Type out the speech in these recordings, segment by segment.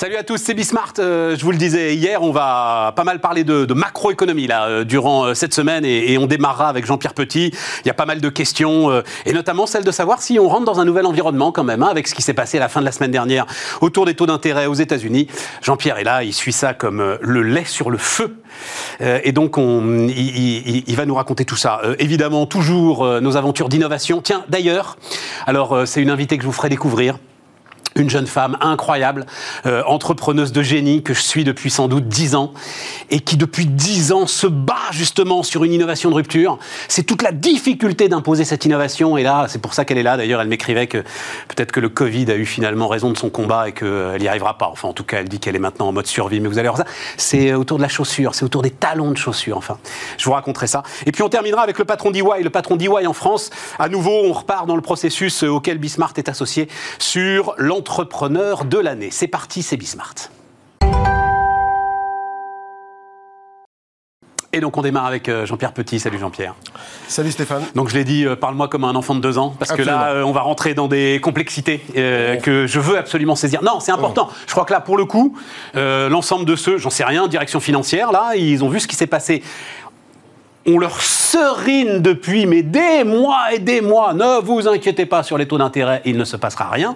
Salut à tous, c'est Bismart. Euh, je vous le disais hier, on va pas mal parler de, macroéconomie là euh, durant euh, cette semaine et, on démarrera avec Jean-Pierre Petit. Il y a pas mal de questions et notamment celle de savoir si on rentre dans un nouvel environnement quand même, hein, avec ce qui s'est passé à la fin de la semaine dernière autour des taux d'intérêt aux États-Unis. Jean-Pierre est là, il suit ça comme le lait sur le feu. et donc, on, il, il, va nous raconter tout ça. évidemment, toujours nos aventures d'innovation. Tiens, d'ailleurs, alors c'est une invitée que je vous ferai découvrir une jeune femme incroyable, euh, entrepreneuse de génie que je suis depuis sans doute dix ans et qui depuis dix ans se bat justement sur une innovation de rupture. C'est toute la difficulté d'imposer cette innovation et là, c'est pour ça qu'elle est là. D'ailleurs, elle m'écrivait que peut-être que le Covid a eu finalement raison de son combat et qu'elle n'y arrivera pas. Enfin, en tout cas, elle dit qu'elle est maintenant en mode survie. Mais vous allez voir ça. C'est autour de la chaussure, c'est autour des talons de chaussure. Enfin, je vous raconterai ça. Et puis on terminera avec le patron d'EY. Le patron d'EY en France, à nouveau, on repart dans le processus auquel Bismart est associé sur l'entreprise entrepreneur de l'année. C'est parti, c'est Bismart. Et donc on démarre avec euh, Jean-Pierre Petit. Salut Jean-Pierre. Salut Stéphane. Donc je l'ai dit, euh, parle-moi comme un enfant de deux ans, parce que là euh, on va rentrer dans des complexités que je veux absolument saisir. Non, c'est important. Je crois que là pour le coup, l'ensemble de ceux, j'en sais rien, direction financière, là, ils ont vu ce qui s'est passé on leur serine depuis mais des mois et des mois. Ne vous inquiétez pas sur les taux d'intérêt, il ne se passera rien.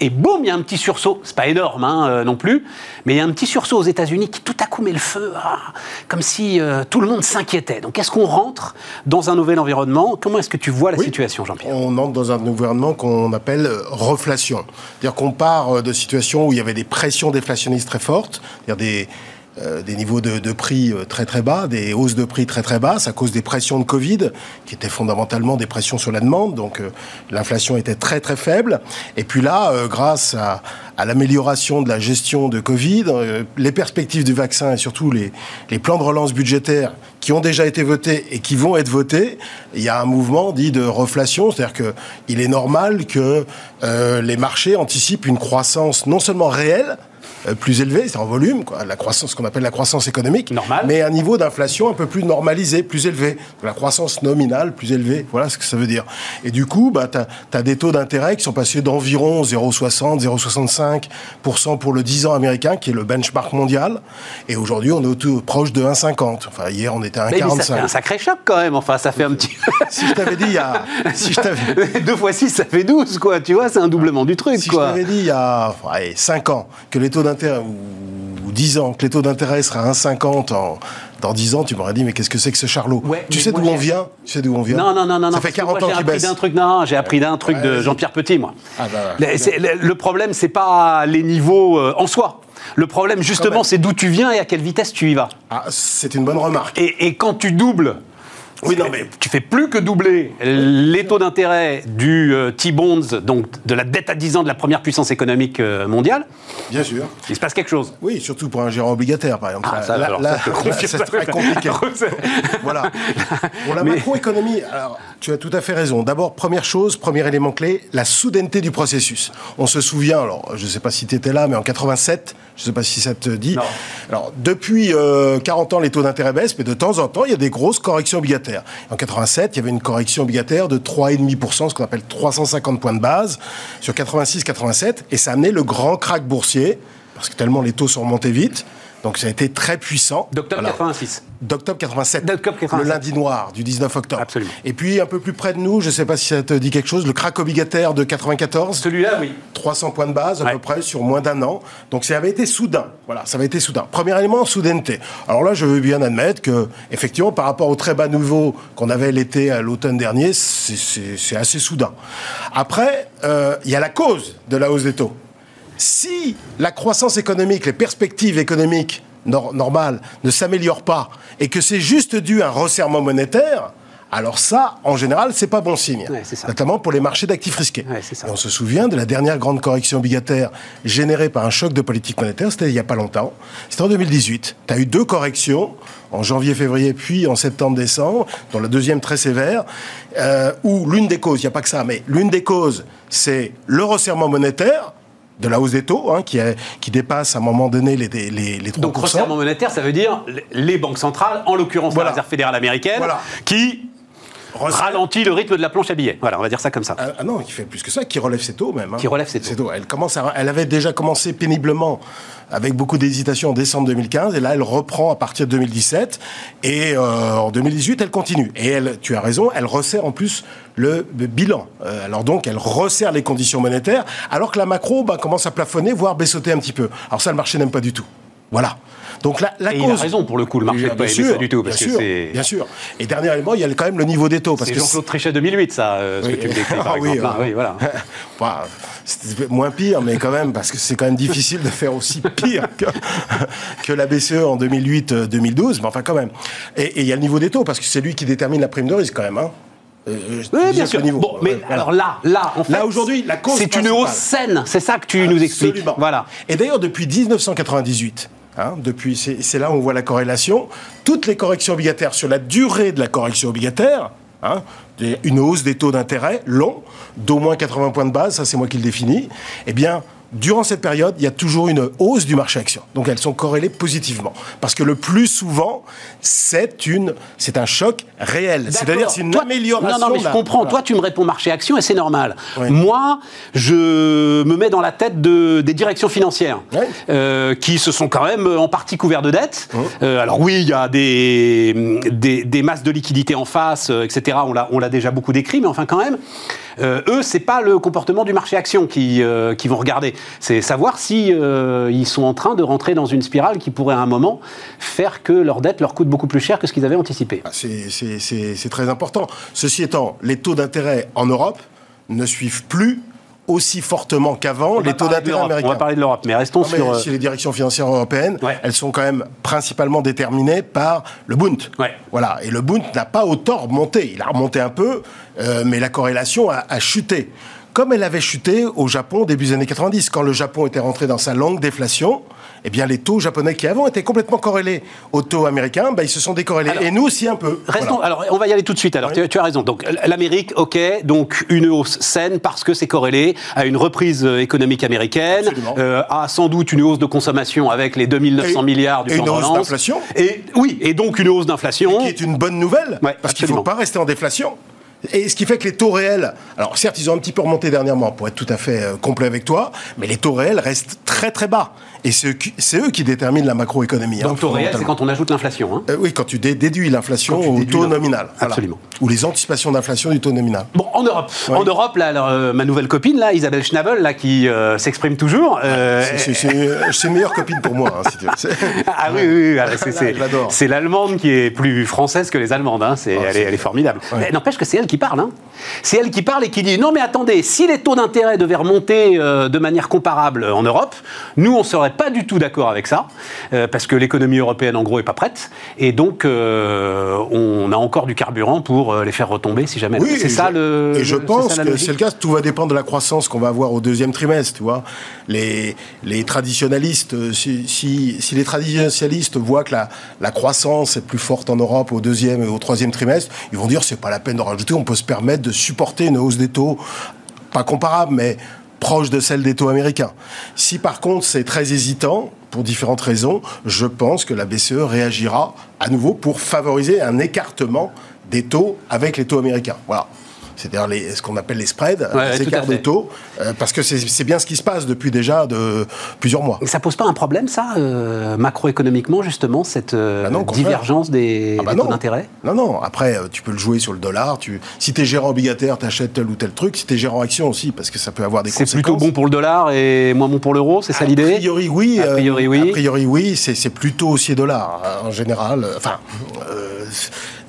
Et boum, il y a un petit sursaut. C'est pas énorme hein, euh, non plus, mais il y a un petit sursaut aux États-Unis qui tout à coup met le feu, ah, comme si euh, tout le monde s'inquiétait. Donc est-ce qu'on rentre dans un nouvel environnement? Comment est-ce que tu vois la situation, Jean-Pierre? On entre dans un environnement qu'on appelle euh, reflation. C'est-à-dire qu'on part de situations où il y avait des pressions déflationnistes très fortes, c'est-à-dire des euh, des niveaux de, prix euh, très très bas, des hausses de prix très très basses à cause des pressions de Covid, qui étaient fondamentalement des pressions sur la demande. Donc euh, l'inflation était très très faible. Et puis là, grâce à, l'amélioration de la gestion de Covid, les perspectives du vaccin et surtout les, les plans de relance budgétaires qui ont déjà été votés et qui vont être votés, il y a un mouvement dit de reflation, c'est-à-dire qu'il est normal que les marchés anticipent une croissance non seulement réelle, euh, plus élevé, c'est en volume, quoi, la croissance, ce qu'on appelle la croissance économique, Normal. mais un niveau d'inflation un peu plus normalisé, plus élevé. La croissance nominale plus élevée, voilà ce que ça veut dire. Et du coup, bah, tu as, des taux d'intérêt qui sont passés d'environ 0,60, 0,65% pour le 10 ans américain, qui est le benchmark mondial, et aujourd'hui on est au proche de 1,50. Enfin, hier on était à 1,45. Ça fait un sacré choc quand même, enfin, ça fait un petit... si je t'avais dit il y a... Si je Deux fois 6, ça fait 12, quoi, tu vois, c'est un doublement du truc, si quoi. Si je t'avais dit il y a 5 ans que les taux d'intérêt, ou, 10 ans, que les taux d'intérêt seraient à 1,50 en, dans 10 ans, tu m'aurais dit, mais qu'est-ce que c'est que ce charlot Tu sais d'où on vient Tu sais d'où on vient Non, non, non, non. Ça fait 40 ans qu'il baisse. d'un truc, non, j'ai appris d'un truc de Jean-Pierre Petit, moi. Ah, bah, le, le, problème, c'est pas les niveaux euh, en soi. Le problème, justement, c'est d'où tu viens et à quelle vitesse tu y vas. Ah, c'est une bonne remarque. Et, et quand tu doubles oui, non, mais tu fais plus que doubler les taux d'intérêt du euh, T-bonds, donc de la dette à 10 ans de la première puissance économique euh, mondiale. Bien sûr. Il se passe quelque chose. Oui, surtout pour un gérant obligataire, par exemple. Ah, ça, c'est très compliqué. voilà. Pour la macroéconomie, alors, tu as tout à fait raison. D'abord, première chose, premier élément clé, la soudaineté du processus. On se souvient, alors, je ne sais pas si tu étais là, mais en 87, je ne sais pas si ça te dit. Alors, depuis 40 euh, ans, les taux d'intérêt baissent, mais de temps en temps, il y a des grosses corrections obligataires. En 87, il y avait une correction obligataire de 3,5%, ce qu'on appelle 350 points de base, sur 86-87, et ça a amené le grand crack boursier, parce que tellement les taux sont remontés vite. Donc ça a été très puissant. D'octobre 86. D'octobre 87. Le lundi noir du 19 octobre. Absolument. Et puis un peu plus près de nous, je ne sais pas si ça te dit quelque chose, le crack obligataire de 94. Celui-là, oui. 300 points de base à peu près sur moins d'un an. Donc ça avait été soudain. Voilà, ça avait été soudain. Premier élément, soudaineté. Alors là, je veux bien admettre que effectivement, par rapport au très bas niveau qu'on avait l'été à l'automne dernier, c'est assez soudain. Après, euh, il y a la cause de la hausse des taux si la croissance économique, les perspectives économiques normales ne s'améliorent pas et que c'est juste dû à un resserrement monétaire, alors ça, en général, c'est pas bon signe. Notamment pour les marchés d'actifs risqués. on se souvient de la dernière grande correction obligataire générée par un choc de politique monétaire, c'était il n'y a pas longtemps. C'était en 2018. Tu as eu deux corrections, en janvier, février, puis en septembre, décembre, dont la deuxième très sévère, euh, où l'une des causes, il n'y a pas que ça, mais l'une des causes, c'est le resserrement monétaire, de la hausse des taux, hein, qui, qui dépasse à un moment donné les, les, les 3%. Donc resserrement monétaire, ça veut dire les banques centrales, en l'occurrence la Réserve fédérale américaine, qui ralentit le rythme de la planche à billets. Voilà, on va dire ça comme ça. Ah, ah non, qui fait plus que ça, qui relève ses taux même. hein. Qui relève ses taux. Elle, commence à- elle avait déjà commencé péniblement avec beaucoup d'hésitation en décembre 2015, et là elle reprend à partir de 2017, et euh, en 2018 elle continue. Et elle, tu as raison, elle resserre en plus le, le bilan. Euh, alors donc elle resserre les conditions monétaires, alors que la macro bah, commence à plafonner, voire baissoter un petit peu. Alors ça le marché n'aime pas du tout. Voilà. Donc la, la Et cause. il a raison pour le coup, le marché n'a pas aimé sûr, ça du tout. Parce bien que sûr, bien sûr. Et dernier élément, il y a quand même le niveau des taux. C'est Jean-Claude Trichet 2008, ça, euh, ce Oui. que tu me décris, par Ah exemple. euh, Ah, oui, voilà. Bah, c'était moins pire, mais quand même, parce que c'est quand même difficile de faire aussi pire que, que la BCE en 2008-2012, mais enfin quand même. Et il y a le niveau des taux, parce que c'est lui qui détermine la prime de risque quand même. Hein. Euh, je Oui, bien sûr. niveau. Bon, mais Euh, voilà. alors là, là, en fait, Là, aujourd'hui, la cause c'est une hausse saine. C'est ça que tu nous expliques. Voilà. Et d'ailleurs, depuis 1998, hein, depuis, c'est là où on voit la corrélation, toutes les corrections obligataires sur la durée de la correction obligataire, hein, une hausse des taux d'intérêt long, d'au moins 80 points de base, ça c'est moi qui le définis, eh bien, durant cette période, il y a toujours une hausse du marché action. Donc elles sont corrélées positivement. Parce que le plus souvent, c'est une, c'est un choc réel. C'est-à-dire c'est une Toi- amélioration. Non, non, mais je comprends. voilà. Toi, tu me réponds marché action et c'est normal. Oui. Moi, je me mets dans la tête de, des directions financières Oui. euh, qui se sont quand même en partie couverts de dettes. Euh, alors oui, il y a des, des, des masses de liquidités en face, euh, etc. On l'a, on l'a déjà beaucoup décrit, mais enfin quand même. Euh, eux, c'est pas le comportement du marché action qui, euh, qui vont regarder. C'est savoir si euh, ils sont en train de rentrer dans une spirale qui pourrait à un moment faire que leurs dettes leur coûtent beaucoup plus cher que ce qu'ils avaient anticipé. Ah, C'est- très important. Ceci étant, les taux d'intérêt en Europe ne suivent plus aussi fortement qu'avant les taux d'intérêt américains. On va parler de l'Europe, mais restons Non, mais sur. euh, si les directions financières européennes, Ouais. elles sont quand même principalement déterminées par le Bund. Ouais. Voilà. Et le Bund n'a pas autant remonté. Il a remonté un peu, euh, mais la corrélation a, a chuté. Comme elle avait chuté au Japon début des années 90, quand le Japon était rentré dans sa longue déflation, eh bien les taux japonais qui avant étaient complètement corrélés aux taux américains, ben, ils se sont décorrélés. Alors, Et nous aussi un peu. Restons, Voilà. alors on va y aller tout de suite. Alors Oui. tu, tu as raison. Donc l'Amérique, ok, donc une hausse saine parce que c'est corrélé à une reprise euh, économique américaine, euh, à sans doute une hausse de consommation avec les 2900 Et- milliards du et plan une de hausse d'inflation. Et oui, et donc une hausse d'inflation. qui est une bonne nouvelle, Ouais, parce qu'il ne faut pas rester en déflation. Et ce qui fait que les taux réels, alors certes, ils ont un petit peu remonté dernièrement, pour être tout à fait euh, complet avec toi, mais les taux réels restent très très bas. Et c'est eux qui- c'est eux qui déterminent la macroéconomie. hein, Donc taux réel, c'est quand on ajoute l'inflation. hein. Euh, oui, quand tu dé- déduis l'inflation au déduis taux nominal. Voilà. Absolument. Ou les anticipations d'inflation du taux nominal. Bon, en Europe, en Europe, là, alors, euh, ma nouvelle copine, là, Isabelle Schnabel, là, qui euh, s'exprime toujours. euh, C'est- une meilleure copine pour moi, hein, si tu veux. C'est- Ah oui, oui, oui, ah, c'est- l'allemande qui est plus française que les allemandes. hein. C'est- Ah, elle, est, elle est formidable. Ouais. Mais n'empêche que c'est elle qui parle. hein. C'est elle qui parle et qui dit non mais attendez, si les taux d'intérêt devaient remonter de manière comparable en Europe, nous on serait pas du tout d'accord avec ça euh, parce que l'économie européenne en gros est pas prête et donc euh, on a encore du carburant pour euh, les faire retomber si jamais. Oui, c'est ça je, le. Et je le- pense que c'est le cas. Tout va dépendre de la croissance qu'on va avoir au deuxième trimestre. Tu vois, les les traditionalistes, si, si, si les traditionalistes voient que la, la croissance est plus forte en Europe au deuxième et au troisième trimestre, ils vont dire c'est pas la peine de rajouter. On peut se permettre de supporter une hausse des taux, pas comparable, mais proche de celle des taux américains. Si par contre c'est très hésitant, pour différentes raisons, je pense que la BCE réagira à nouveau pour favoriser un écartement des taux avec les taux américains. Voilà. C'est-à-dire les- ce qu'on appelle les spreads, Ouais, les écarts de taux, euh, parce que c'est c'est bien ce qui se passe depuis déjà de plusieurs mois. Et ça pose pas un problème, ça, euh, macroéconomiquement, justement, cette euh, Bah non, divergence des, Ah bah des taux d'intérêt? Non, non. Après, euh, tu peux le jouer sur le dollar. Tu... Si tu es gérant obligataire, tu achètes tel ou tel truc. Si tu es gérant action aussi, parce que ça peut avoir des C'est conséquences. plutôt bon pour le dollar et moins bon pour l'euro, c'est ça A l'idée? priori, oui. A priori, euh, oui. A priori, oui. C'est c'est plutôt haussier dollar, hein, en général. Enfin. euh,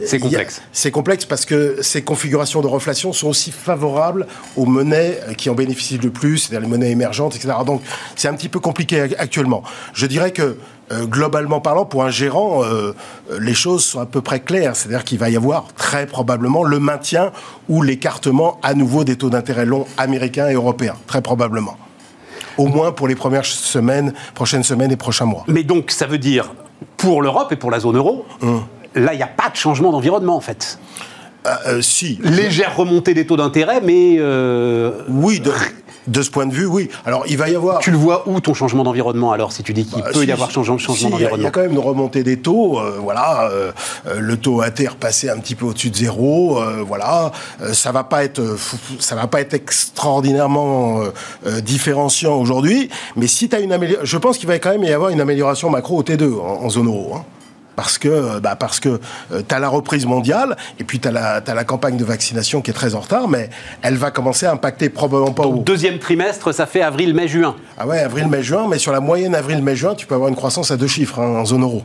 C'est complexe. C'est complexe parce que ces configurations de reflation sont aussi favorables aux monnaies qui en bénéficient le plus, c'est-à-dire les monnaies émergentes, etc. Donc, c'est un petit peu compliqué ac- actuellement. Je dirais que, euh, globalement parlant, pour un gérant, euh, euh, les choses sont à peu près claires. C'est-à-dire qu'il va y avoir très probablement le maintien ou l'écartement à nouveau des taux d'intérêt longs américains et européens. Très probablement. Au moins pour les premières semaines, prochaines semaines et prochains mois. Mais donc, ça veut dire, pour l'Europe et pour la zone euro, Hum. Là, il n'y a pas de changement d'environnement, en fait. Euh, euh, si. Légère remontée des taux d'intérêt, mais... euh, Oui, de, de ce point de vue, oui. Alors, il va y avoir. Tu le vois où ton changement d'environnement alors, si tu dis qu'il Bah, peut si, y avoir changement, changement si, il y a- Il y d'environnement a quand même une remontée des taux. euh, voilà, le taux à terre passé un petit peu au-dessus de zéro. voilà, ça va pas être, fou- fou- ça va pas être extraordinairement différenciant aujourd'hui. Mais si tu as une amélioration, je pense qu'il va quand même y avoir une amélioration macro au T2 en, en zone euro. hein. Parce que, euh, bah parce que tu as la reprise mondiale et puis tu as, la campagne de vaccination qui est très en retard, mais elle va commencer à impacter probablement pas au, Deuxième trimestre, ça fait avril, mai, juin. ah ouais, avril, mai, juin, mais sur la moyenne avril-mai-juin, tu peux avoir une croissance à deux chiffres hein, en zone euro.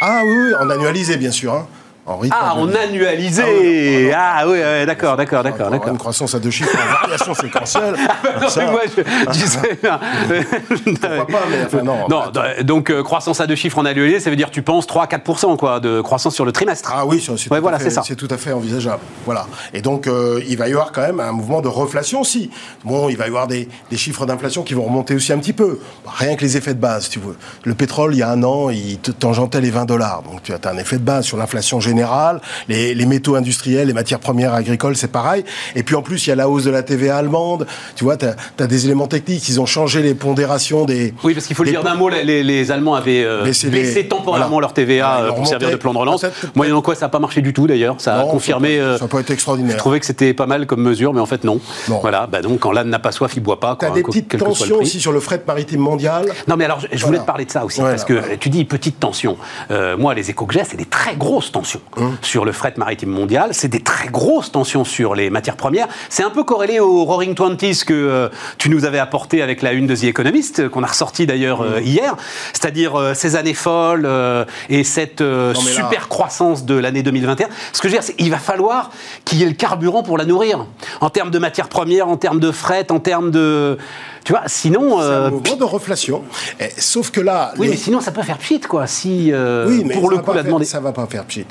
Ah oui, oui, en annualisé, bien sûr. Hein. En rythme Ah, en annualisé. Ah Ah oui, ouais, d'accord, d'accord, d'accord. Une croissance à deux chiffres en variation séquentielle. Non, ça, mais moi, je, je sais bien. pourquoi pas, mais enfin, non. Non, donc euh, croissance à deux chiffres en annualisé, ça veut dire tu penses 3-4% quoi, de croissance sur le trimestre. Ah oui, c'est Ouais, voilà, fait- c'est ça. c'est tout à fait envisageable. Voilà. Et donc, euh, il va y avoir quand même un mouvement de reflation aussi. Bon, il va y avoir des, des chiffres d'inflation qui vont remonter aussi un petit peu. Rien que les effets de base, si tu veux. Le pétrole, il y a un an, il tangentait les 20 dollars. Donc, tu as un effet de base sur l'inflation générale. Les, les métaux industriels, les matières premières agricoles, c'est pareil. Et puis, en plus, il y a la hausse de la TVA allemande. Tu vois, tu as, des éléments techniques. Ils ont changé les pondérations des... Oui, parce qu'il faut le dire d'un mot, les, les Allemands avaient euh, Baissé les- temporairement voilà. leur TVA ils euh, pour servir de plan de relance. Moyennant quoi, ça n'a pas marché du tout d'ailleurs. Ça a confirmé. ça euh, n'a pas été extraordinaire. je trouvais que c'était pas mal comme mesure, mais en fait non. Non. Voilà, bah donc quand l'âne n'a pas soif, il boit pas. Tu as quoi, des petites tensions aussi sur le fret maritime mondial. Non, mais alors, je, je Voilà. voulais te parler de ça aussi, Voilà, parce que tu dis petite tension. Euh, moi, les échos que j'ai, c'est des très grosses tensions Hum. sur le fret maritime mondial. C'est des très grosses tensions sur les matières premières. C'est un peu corrélé au Roaring Twenties que euh, tu nous avais apporté avec la une de The Economist, euh, qu'on a ressorti d'ailleurs euh, hier. C'est-à-dire euh, ces années folles et cette là- super croissance de l'année 2021. Ce que je veux dire, c'est qu'il va falloir qu'il y ait le carburant pour la nourrir. En termes de matières premières, en termes de fret, en termes de. Tu vois, sinon. C'est un mouvement de reflation. Et, sauf que là, oui, les- mais sinon ça peut faire pchit, quoi. Si oui, mais pour ça le coup la demande ça va pas faire pchit.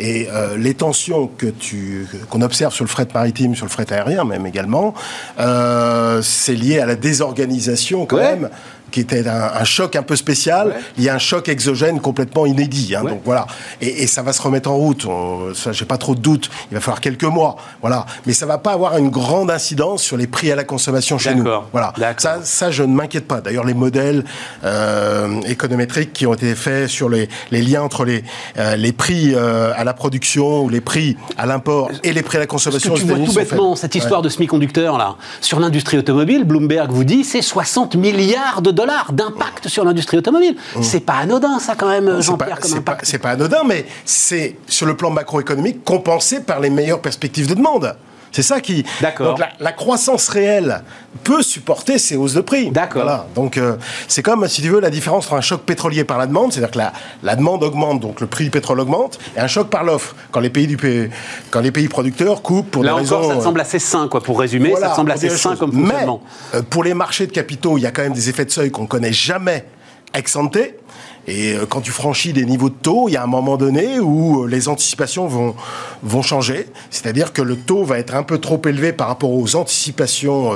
Et euh, les tensions que tu qu'on observe sur le fret maritime, sur le fret aérien même également, euh, c'est lié à la désorganisation quand Ouais. même, qui était un, un choc un peu spécial. Ouais. Il y a un choc exogène complètement inédit. hein, Ouais. Donc voilà. Et, et ça va se remettre en route. On- Ça, j'ai pas trop de doutes. Il va falloir quelques mois. Voilà. Mais ça va pas avoir une grande incidence sur les prix à la consommation chez nous. D'accord. Voilà. D'accord. Ça, ça, je ne m'inquiète pas. D'ailleurs, les modèles euh, économétriques qui ont été faits sur les, les liens entre les, euh, les prix euh, à la production ou les prix à l'import et les prix à la consommation que tu vois tout bêtement cette histoire de semi-conducteurs là sur l'industrie automobile. Bloomberg vous dit c'est 60 milliards de dollars d'impact sur l'industrie automobile. C'est pas anodin ça quand même, Jean-Pierre, comme impact. c'est pas anodin, mais c'est sur le plan macroéconomique compensé par les meilleures perspectives de demande. C'est ça qui. D'accord. Donc la, la croissance réelle peut supporter ces hausses de prix. D'accord. Voilà. Donc euh, c'est comme, si tu veux, la différence entre un choc pétrolier par la demande, c'est-à-dire que la, la demande augmente, donc le prix du pétrole augmente, et un choc par l'offre, quand les pays du quand les pays producteurs coupent pour Là des encore, raisons. ça te semble assez sain, quoi. Pour résumer, ça te semble assez sain comme fonctionnement. Mais euh, pour les marchés de capitaux, il y a quand même des effets de seuil qu'on connaît jamais ex ante. Et euh, quand tu franchis des niveaux de taux, il y a un moment donné où euh, les anticipations vont, vont changer. C'est-à-dire que le taux va être un peu trop élevé par rapport aux anticipations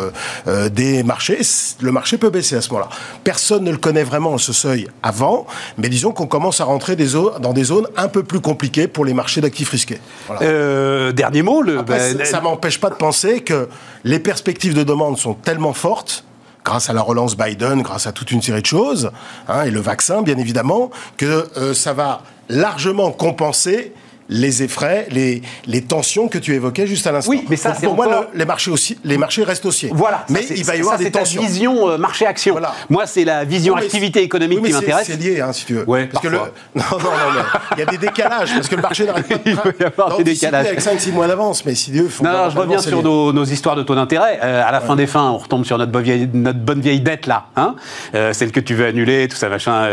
euh, des marchés. Le marché peut baisser à ce moment-là. Personne ne le connaît vraiment, ce seuil, avant. Mais disons qu'on commence à rentrer des zones, dans des zones un peu plus compliquées pour les marchés d'actifs risqués. Voilà. Euh, dernier mot, le, Après, bah, ça- ça m'empêche pas de penser que les perspectives de demande sont tellement fortes grâce à la relance Biden, grâce à toute une série de choses, hein, et le vaccin, bien évidemment, que euh, ça va largement compenser les effraits, les, les tensions que tu évoquais juste à l'instant. Oui, mais ça, Donc, c'est pour moi, encore- le- les, marchés aussi, les marchés restent haussiers. Voilà, ça, mais c'est- il va y ça, avoir c'est des tensions. vision euh, marché-action. Voilà. Moi, c'est la vision Oui, activité c'est- économique oui, mais qui c'est- m'intéresse. C'est lié, hein, si tu veux. Ouais, parce que le... Non, non, non, mais il y a des décalages, parce que le marché n'arrête pas de Il peut y avoir des décalages. avec 5-6 mois d'avance, mais si Dieu font Non, non, je reviens sur nos, nos histoires de taux d'intérêt. Euh, à la fin des fins, on retombe sur notre bonne vieille, notre bonne vieille dette là, hein Euh, celle que tu veux annuler, tout ça, machin,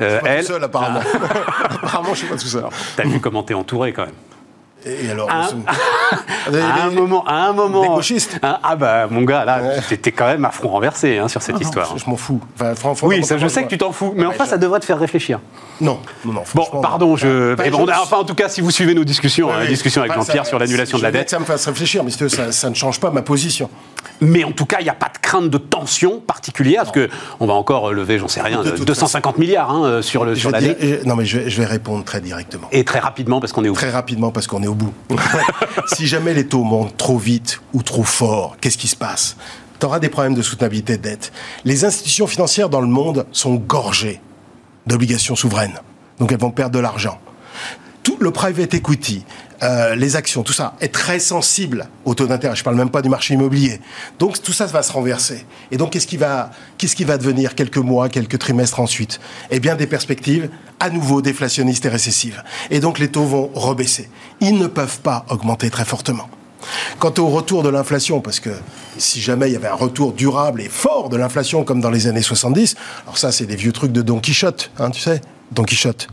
euh, etc. Euh, Pas elle, tout seul, apparemment. apparemment, je suis pas tout seul. t'as vu comment t'es entouré quand même. Et alors, Un- Les- À un moment, à un moment. Des gauchistes. Hein, ah bah mon gars, là, Ouais. t'étais quand même à front renversé hein, sur cette histoire. Je, je m'en fous. Enfin, franchement, Oui, ça, je sais que tu t'en fous, mais Ouais, enfin, je- ça devrait te faire réfléchir. Non, non, non. Bon, pardon, non. je. Enfin, eh ben, je- on a- enfin, en tout cas, si vous suivez nos discussions, Oui, hein, discussions avec Jean-Pierre sur l'annulation de la dette. que ça me fasse réfléchir, mais ça, ça ne change pas ma position. Mais en tout cas, il n'y a pas de crainte de tension particulière, parce que on va encore lever, j'en sais rien, De toute 250 milliards hein, sur le sur l'année. non, mais je vais, répondre très directement. Et très rapidement, parce qu'on est au Très rapidement, parce qu'on est au bout. si jamais les taux montent trop vite ou trop fort, qu'est-ce qui se passe? Tu auras des problèmes de soutenabilité de dette. Les institutions financières dans le monde sont gorgées d'obligations souveraines. Donc elles vont perdre de l'argent. Tout le private equity, euh, les actions, tout ça est très sensible au taux d'intérêt. Je parle même pas du marché immobilier. Donc tout ça va se renverser. Et donc qu'est-ce qui va, qu'est-ce qui va devenir quelques mois, quelques trimestres ensuite? Eh bien des perspectives à nouveau déflationnistes et récessives. Et donc les taux vont rebaisser. Ils ne peuvent pas augmenter très fortement. Quant au retour de l'inflation, parce que si jamais il y avait un retour durable et fort de l'inflation comme dans les années 70, alors ça c'est des vieux trucs de Don Quichotte, hein, tu sais, Don Quichotte.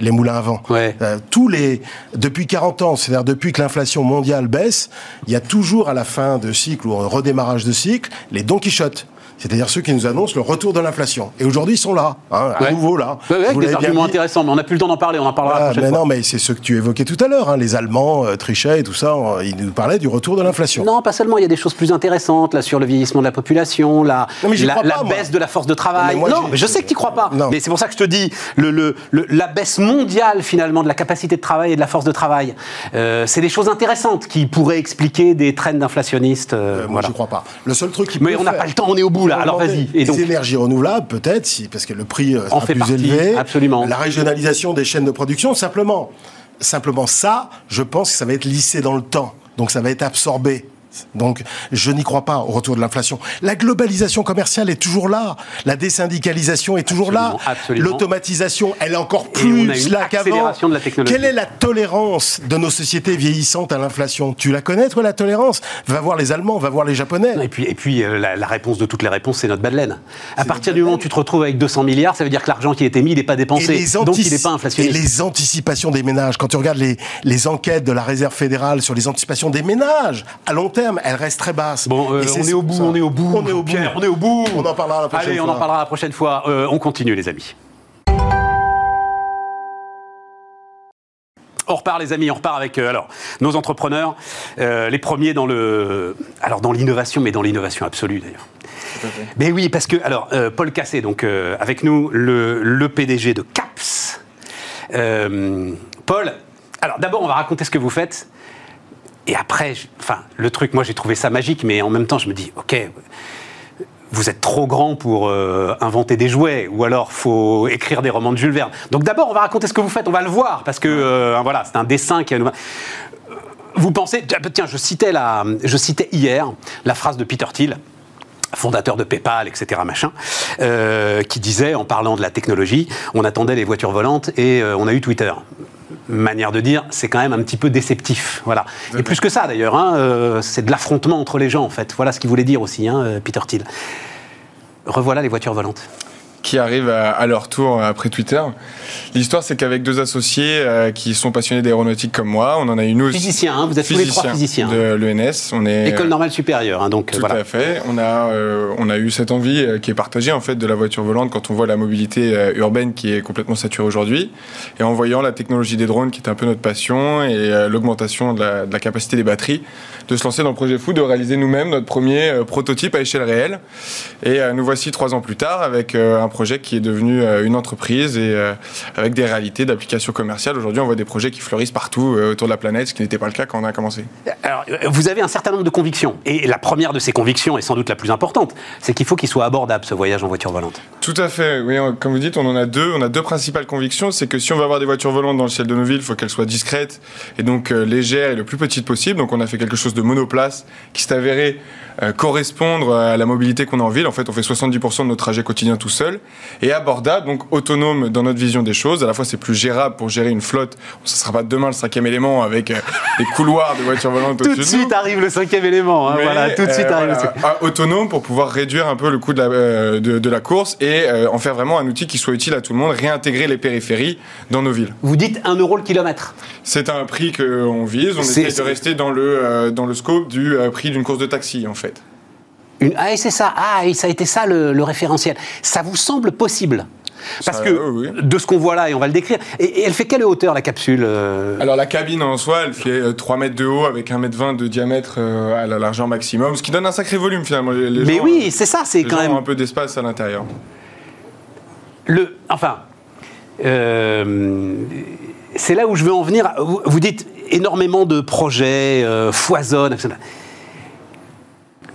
Les moulins à vent. Euh, tous les, depuis 40 ans, c'est-à-dire depuis que l'inflation mondiale baisse, il y a toujours à la fin de cycle ou redémarrage de cycle les Don Quichotte c'est-à-dire ceux qui nous annoncent le retour de l'inflation. Et aujourd'hui, ils sont là, hein, à nouveau là. avec des arguments intéressants, mais on n'a plus le temps d'en parler, on en parlera la prochaine mais Non, mais c'est ce que tu évoquais tout à l'heure, hein, les Allemands, euh, Trichet et tout ça, ils nous parlaient du retour de l'inflation. Non, pas seulement, il y a des choses plus intéressantes, là, sur le vieillissement de la population, la, la, baisse de la force de travail. Non, mais, je sais que tu crois pas. Mais c'est pour ça que je te dis, le, la baisse mondiale, finalement, de la capacité de travail et de la force de travail, euh, c'est des choses intéressantes qui pourraient expliquer des trends inflationnistes. Euh, moi, je crois pas. Le seul truc qui Mais on n'a pas le temps, on est au bout, là. Alors, vas-y les énergies renouvelables, peut-être, si, parce que le prix euh, sera plus élevé. Absolument. La régionalisation des chaînes de production, simplement. Simplement ça, je pense que ça va être lissé dans le temps. Donc ça va être absorbé. Donc, je n'y crois pas au retour de l'inflation. La globalisation commerciale est toujours là. La désyndicalisation est toujours là. L'automatisation, elle est encore plus là qu'avant. Quelle est la tolérance de nos sociétés vieillissantes à l'inflation? Tu la connais, toi, la tolérance? Va voir les Allemands, va voir les Japonais. Et puis, et puis euh, la, réponse de toutes les réponses, c'est notre bas de laine. À partir du moment où tu te retrouves avec 200 milliards, ça veut dire que l'argent qui a été mis, il n'est pas dépensé. Donc, il n'est pas inflationniste. Et les anticipations des ménages, quand tu regardes les, les enquêtes de la Réserve fédérale sur les anticipations des ménages à long terme, elle reste très basse. Bon, euh, on, est au bout, on est au bout, on est au bout. on est au bout. On en parlera la prochaine Allez, fois. on en parlera la prochaine fois. Euh, on continue, les amis. On repart, les amis, on repart avec euh, alors nos entrepreneurs, les premiers dans le, alors dans l'innovation, mais dans l'innovation absolue d'ailleurs. Mais oui, parce que alors Paul Cassé, donc avec nous, le, le, PDG de Caps. Paul, alors d'abord on va raconter ce que vous faites, et après, enfin, le truc, moi j'ai trouvé ça magique, mais en même temps, je me dis, ok, vous êtes trop grand pour euh, inventer des jouets, ou alors faut écrire des romans de Jules Verne. Donc d'abord, on va raconter ce que vous faites, on va le voir, parce que euh, voilà, c'est un dessin qui. Vous pensez, tiens, je citais, la, je citais hier la phrase de Peter Thiel fondateur de PayPal, etc., machin, euh, qui disait, en parlant de la technologie, on attendait les voitures volantes et on a eu Twitter manière de dire, c'est quand même un petit peu déceptif. Voilà. Et plus que ça d'ailleurs, hein, euh, c'est de l'affrontement entre les gens en fait. Voilà ce qu'il voulait dire aussi, hein, euh, Peter Thiel. Revoilà les voitures volantes qui arrivent à, leur tour après Twitter. L'histoire, c'est qu'avec deux associés euh, qui sont passionnés d'aéronautique comme moi, on en a une aussi. Physicien, hein, vous êtes tous les trois physiciens. De l'ENS. On est école normale supérieure, hein, donc. Tout à fait. On a euh, on a eu cette envie euh, qui est partagée en fait de la voiture volante quand on voit la mobilité urbaine qui est complètement saturée aujourd'hui, et en voyant la technologie des drones qui est un peu notre passion et l'augmentation de la, de la, capacité des batteries, de se lancer dans le projet fou de réaliser nous-mêmes notre premier prototype à échelle réelle. Et nous voici trois ans plus tard avec un projet qui est devenu euh, une entreprise et euh, avec des réalités d'application commerciale. Aujourd'hui, on voit des projets qui fleurissent partout euh, autour de la planète, ce qui n'était pas le cas quand on a commencé. Alors, vous avez un certain nombre de convictions. Et la première de ces convictions, est sans doute la plus importante, c'est qu'il faut qu'il soit abordable, ce voyage en voiture volante. Tout à fait. Oui, comme vous dites, on en a deux. On a deux principales convictions. C'est que si on veut avoir des voitures volantes dans le ciel de nos villes, il faut qu'elles soient discrètes et donc légères et le plus petites possible. Donc, on a fait quelque chose de monoplace qui s'est avéré correspondre à la mobilité qu'on a en ville. En fait, on fait 70% de nos trajets quotidiens tout seul et abordable, donc autonome dans notre vision des choses. À la fois, c'est plus gérable pour gérer une flotte. Ce ne sera pas demain le cinquième élément avec euh, des couloirs de voitures volantes Tout de suite arrive le cinquième élément. Hein, voilà, tout de suite euh, arrive Autonome pour pouvoir réduire un peu le coût de la, euh, de, la course et en faire vraiment un outil qui soit utile à tout le monde, réintégrer les périphéries dans nos villes. Vous dites 1 euro le kilomètre C'est un prix qu'on vise. On essaie de rester dans le, dans le scope du prix d'une course de taxi, en fait. Ah, c'est ça. Ah, ça a été ça le, référentiel. Ça vous semble possible? Parce que de ce qu'on voit là, et on va le décrire, et, elle fait quelle hauteur la capsule euh? Alors la cabine en soi, elle fait 3 euh, mètres de haut avec 1 mètre 20 de diamètre euh, à la largeur maximum, ce qui donne un sacré volume finalement. Mais oui, c'est ça, c'est quand même. un peu d'espace à l'intérieur. Le, enfin, c'est là où je veux en venir. Vous, dites énormément de projets foisonnent, etc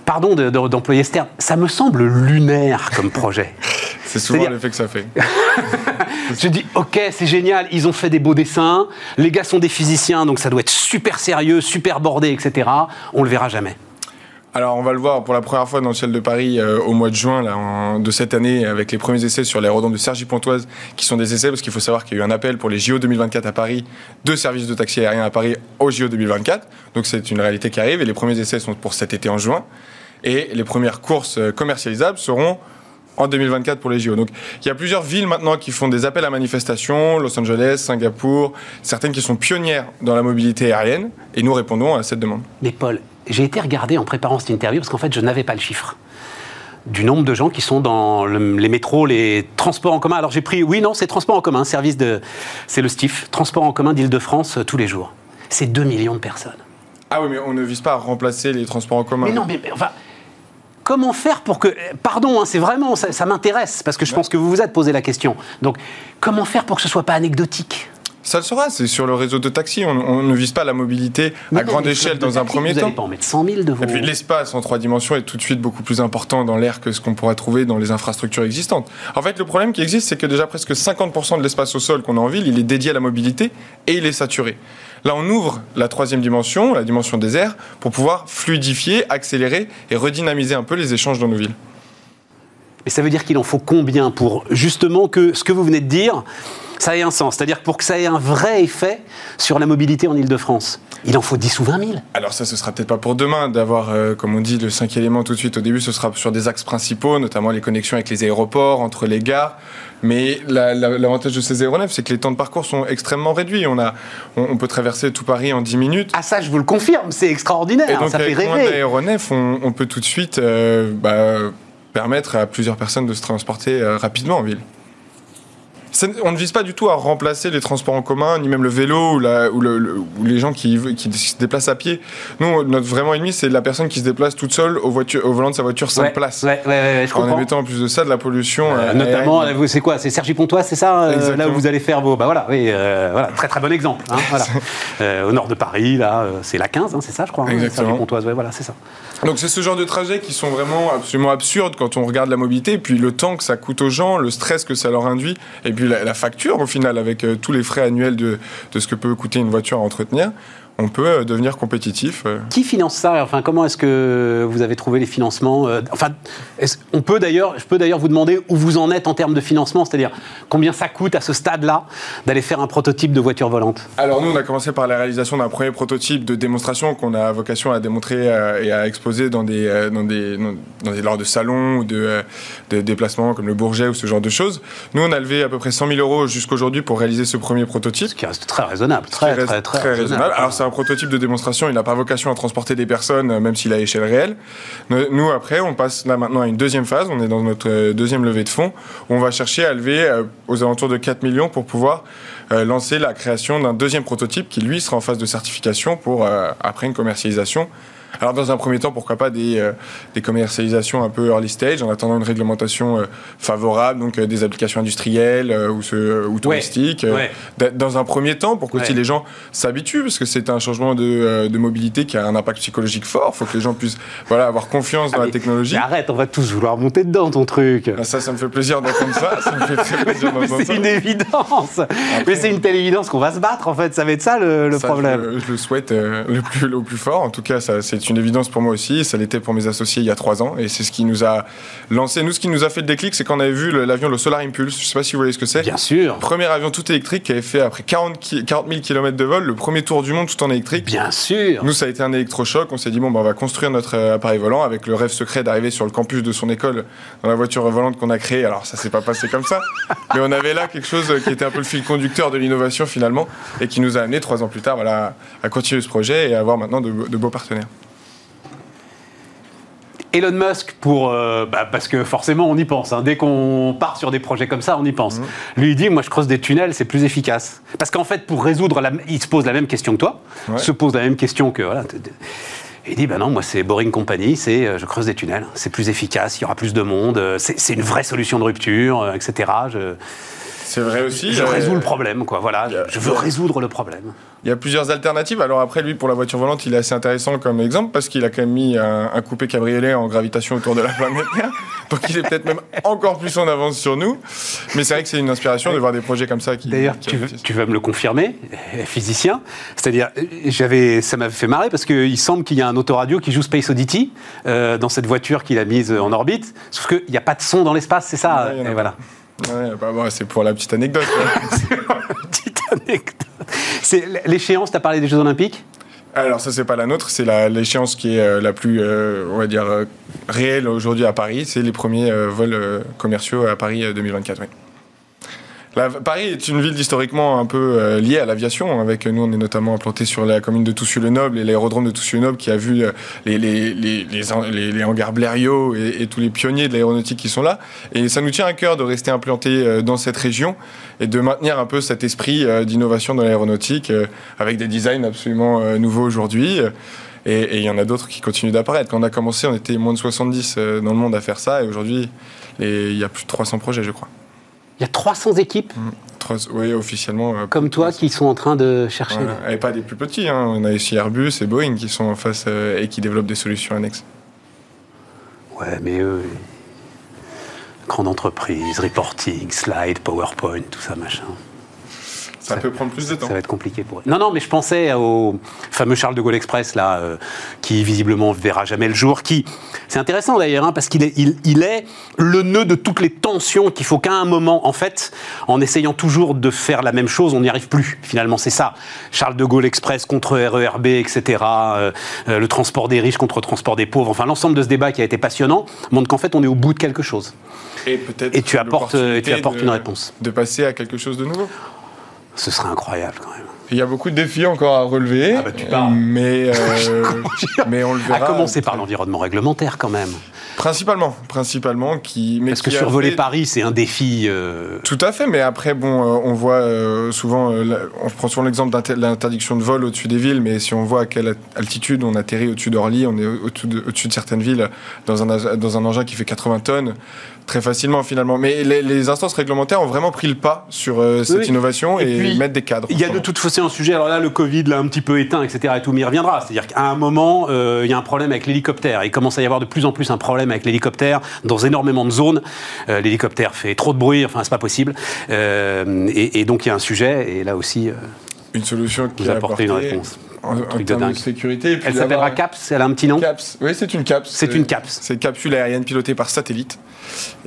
pardon d'employer ce terme, ça me semble lunaire comme projet. C'est souvent l'effet que ça fait. je dis, ok, c'est génial, ils ont fait des beaux dessins, les gars sont des physiciens, donc ça doit être super sérieux, super bordé, etc. On le verra jamais. Alors, on va le voir pour la première fois dans le ciel de Paris euh, au mois de juin là, de cette année avec les premiers essais sur l'aérodrome de Cergy-Pontoise qui sont des essais parce qu'il faut savoir qu'il y a eu un appel pour les JO 2024 à Paris, deux services de taxi aérien à Paris au JO 2024. Donc, c'est une réalité qui arrive et les premiers essais sont pour cet été en juin. Et les premières courses euh, commercialisables seront en 2024 pour les JO. Donc il y a plusieurs villes maintenant qui font des appels à manifestation, Los Angeles, Singapour, certaines qui sont pionnières dans la mobilité aérienne, et nous répondons à cette demande. Mais Paul, j'ai été regardé en préparant cette interview parce qu'en fait je n'avais pas le chiffre du nombre de gens qui sont dans les métros, les transports en commun. Alors j'ai pris, oui, non, c'est transport en commun, service de, c'est le STIF, transport en commun d'Île-de-France euh, tous les jours. C'est 2 millions de personnes. Ah oui, mais on ne vise pas à remplacer les transports en commun. Mais non, mais, enfin, comment faire pour que. Pardon, hein, c'est vraiment. Ça, m'intéresse, parce que je pense que vous vous êtes posé la question. Donc, comment faire pour que ce soit pas anecdotique? Ça le sera, c'est sur le réseau de taxis. On, ne vise pas la mobilité à grande échelle dans un premier temps. Vous pas en mettre 100 000 de Et puis l'espace en trois dimensions est tout de suite beaucoup plus important dans l'air que ce qu'on pourrait trouver dans les infrastructures existantes. En fait, le problème qui existe, c'est que déjà presque 50% de l'espace au sol qu'on a en ville, il est dédié à la mobilité et il est saturé. Là, on ouvre la troisième dimension, la dimension des airs, pour pouvoir fluidifier, accélérer et redynamiser un peu les échanges dans nos villes. Mais ça veut dire qu'il en faut combien pour justement que ce que vous venez de dire, ça ait un sens? C'est-à-dire pour que ça ait un vrai effet sur la mobilité en Ile-de-France il en faut 10 ou 20 000 Alors ça, ce sera peut-être pas pour demain d'avoir, euh, comme on dit, le cinq élément tout de suite. Au début, ce sera sur des axes principaux, notamment les connexions avec les aéroports, entre les gares. Mais l'avantage de ces aéronefs, c'est que les temps de parcours sont extrêmement réduits. On, a, on, peut traverser tout Paris en 10 minutes. Ah ça, je vous le confirme, c'est extraordinaire. Et donc, ça avec fait rêver. d'aéronefs, on, on, peut tout de suite euh, bah, permettre à plusieurs personnes de se transporter euh, rapidement en ville on ne vise pas du tout à remplacer les transports en commun, ni même le vélo ou, ou, les gens qui, se déplacent à pied. Nous, notre vraiment ennemi, c'est la personne qui se déplace toute seule au, volant de sa voiture sans place. en émettant en plus de ça de la pollution. Euh, euh, notamment, c'est quoi C'est Sergi Pontoise, c'est ça euh, Là où vous allez faire vos. Bah voilà, oui, voilà très très bon exemple. Hein, au nord de Paris, là, c'est la 15, hein, c'est ça, je crois. Hein, Sergi Pontoise, voilà, c'est ça. Donc c'est ce genre de trajets qui sont vraiment absolument absurdes quand on regarde la mobilité, puis le temps que ça coûte aux gens, le stress que ça leur induit, et puis la, facture au final avec euh, tous les frais annuels de, ce que peut coûter une voiture à entretenir on peut euh, devenir compétitif. Euh. Qui finance ça? Enfin, comment est-ce que vous avez trouvé les financements euh, Enfin, on peut d'ailleurs, je peux d'ailleurs vous demander où vous en êtes en termes de financement, c'est-à-dire combien ça coûte à ce stade-là d'aller faire un prototype de voiture volante? Alors nous, on a commencé par la réalisation d'un premier prototype de démonstration qu'on a vocation à démontrer et à exposer dans des, dans des, dans des lors de salons ou de, déplacements comme le Bourget ou ce genre de choses. Nous, on a levé à peu près 100 000 euros jusqu'aujourd'hui pour réaliser ce premier prototype. Ce qui reste très raisonnable. Très, très, très, raisonnable. Alors, prototype de démonstration, il n'a pas vocation à transporter des personnes, euh, même s'il a échelle réelle. Nous, après, on passe là maintenant à une deuxième phase. On est dans notre euh, deuxième levée de fonds. Où on va chercher à lever euh, aux alentours de 4 millions pour pouvoir lancer la création d'un deuxième prototype qui, lui, sera en phase de certification pour, après, une commercialisation alors dans un premier temps, pourquoi pas des, euh, des commercialisations un peu early stage en attendant une réglementation euh, favorable, donc euh, des applications industrielles ou, ce, ou touristiques. Dans un premier temps, pour que aussi les gens s'habituent, parce que c'est un changement de, de, mobilité qui a un impact psychologique fort. Il faut que les gens puissent voilà, avoir confiance dans ah, la technologie. arrête, on va tous vouloir monter dedans ton truc. Ah, ça, ça me fait plaisir d'entendre ça. Ça me fait très plaisir d'entendre ça. C'est une évidence. Mais c'est une telle évidence qu'on va se battre en fait. Ça va être ça le, problème. Je, je, le souhaite le, plus, le plus fort. En tout cas, ça, c'est c'est une évidence pour moi aussi. Ça l'était pour mes associés il y a trois ans. Et c'est ce qui nous a lancé. Nous, ce qui nous a fait le déclic, c'est qu'on avait vu l'avion, le Solar Impulse. Je ne sais pas si vous voyez ce que c'est. Bien sûr. Premier avion tout électrique qui avait fait après 40, 40 000 km de vol, le premier tour du monde tout en électrique. Bien sûr. Nous, ça a été un électrochoc. On s'est dit, bon, bah, on va construire notre euh, appareil volant avec le rêve secret d'arriver sur le campus de son école dans la voiture volante qu'on a créée. Alors, ça s'est pas passé comme ça. Mais on avait là quelque chose qui était un peu le fil conducteur de l'innovation finalement et qui nous a amené trois ans plus tard voilà, à continuer ce projet et à avoir maintenant de beaux partenaires. Elon Musk, pour, euh, bah, parce que forcément on y pense. Hein. Dès qu'on part sur des projets comme ça, on y pense. Mmh. Lui il dit, moi je creuse des tunnels, c'est plus efficace. Parce qu'en fait, pour résoudre, la, il se pose la même question que toi, se pose la même question que voilà. Il dit, ben non, moi c'est Boring Company, c'est euh, je creuse des tunnels, c'est plus efficace, il y aura plus de monde, euh, c'est une vraie solution de rupture, etc. Je... C'est vrai aussi. Je euh, résous le problème, quoi. Voilà, a- je veux résoudre le problème. Il y a plusieurs alternatives. Alors après, lui, pour la voiture volante, il est assez intéressant comme exemple parce qu'il a quand même mis un, un coupé cabriolet en gravitation autour de la planète Terre. Donc il est peut-être même encore plus en avance sur nous. Mais c'est vrai que c'est une inspiration de voir des projets comme ça qui. D'ailleurs, qui tu, tu vas me le confirmer, physicien? C'est-à-dire, euh, j'avais, ça m'avait fait marrer parce qu'il semble qu'il y a un autoradio qui joue Space Oddity euh, dans cette voiture qu'il a mise en orbite. Sauf qu'il n'y a pas de son dans l'espace, c'est ça. Ouais, Et voilà. Ouais, bah, bon, c'est pour la petite anecdote. Petite anecdote. C'est l'échéance. T'as parlé des Jeux Olympiques? Alors ça c'est pas la nôtre, c'est l'échéance qui est euh, la plus, euh, on va dire, euh, réelle aujourd'hui à Paris. C'est les premiers vols commerciaux à Paris euh, 2024. oui. Paris est une ville historiquement un peu euh, liée à l'aviation. Avec nous, on est notamment implanté sur la commune de Toussus-le-Noble et l'aérodrome de Toussus-le-Noble qui a vu euh, les, hangars Blériot et, tous les pionniers de l'aéronautique qui sont là. Et ça nous tient à cœur de rester implanté euh, dans cette région et de maintenir un peu cet esprit d'innovation dans l'aéronautique avec des designs absolument nouveaux aujourd'hui. Et il y en a d'autres qui continuent d'apparaître. Quand on a commencé, on était moins de 70 euh, dans le monde à faire ça. Et aujourd'hui, il y a plus de 300 projets, je crois. Il y a 300 équipes Trois- oui, officiellement. euh, comme toi qui sont en train de chercher. voilà. Et pas des plus petits. hein. On a ici Airbus et Boeing qui sont en face euh, et qui développent des solutions annexes. Ouais, mais eux, grande entreprise, reporting, slide, PowerPoint, tout ça, machin. Ça, peut prendre plus de temps. Ça va être compliqué pour eux. Non, non, mais je pensais au fameux Charles de Gaulle Express, là, euh, qui visiblement verra jamais le jour, qui, c'est intéressant d'ailleurs, hein, parce qu'il est, il, il est le nœud de toutes les tensions qu'il faut qu'à un moment, en fait, en essayant toujours de faire la même chose, on n'y arrive plus. Finalement, c'est ça. Charles de Gaulle Express contre RERB, etc., euh, euh, le transport des riches contre le transport des pauvres, enfin, l'ensemble de ce débat qui a été passionnant montre qu'en fait, on est au bout de quelque chose. Et peut-être. Et tu apportes, et tu apportes de- une réponse. De passer à quelque chose de nouveau. Ce serait incroyable, quand même. Il y a beaucoup de défis encore à relever. Ah bah, tu parles. Mais, euh, mais on le À verra. commencer par l'environnement réglementaire, quand même. Principalement. Principalement. Qui, mais Parce que qui survoler fait- Paris, c'est un défi. euh, Tout à fait, mais après, bon, euh, on voit euh, souvent, euh, on prend souvent l'exemple de l'interdiction de vol au-dessus des villes, mais si on voit à quelle altitude on atterrit au-dessus d'Orly, on est au- au-dessus de, de certaines villes dans un, dans un engin qui fait 80 tonnes, très facilement finalement. Mais les, les instances réglementaires ont vraiment pris le pas sur euh, cette Oui. innovation Et et, puis, mettent des cadres. Il y a de toute façon un sujet, alors là, le Covid l'a un petit peu éteint, etc. et tout, mais il reviendra. C'est-à-dire qu'à un moment, euh, il y a un problème avec l'hélicoptère. Il commence à y avoir de plus en plus un problème avec l'hélicoptère dans énormément de zones. Euh, l'hélicoptère fait trop de bruit, enfin, c'est pas possible. Et, et donc, il y a un sujet, et là aussi, Une solution qui vous apportez une réponse. En, en truc de sécurité. et puis Elle s'appellera CAPS, elle a un petit nom CAPS. Oui, c'est une CAPS. C'est une CAPS. C'est une capsule aérienne pilotée par satellite.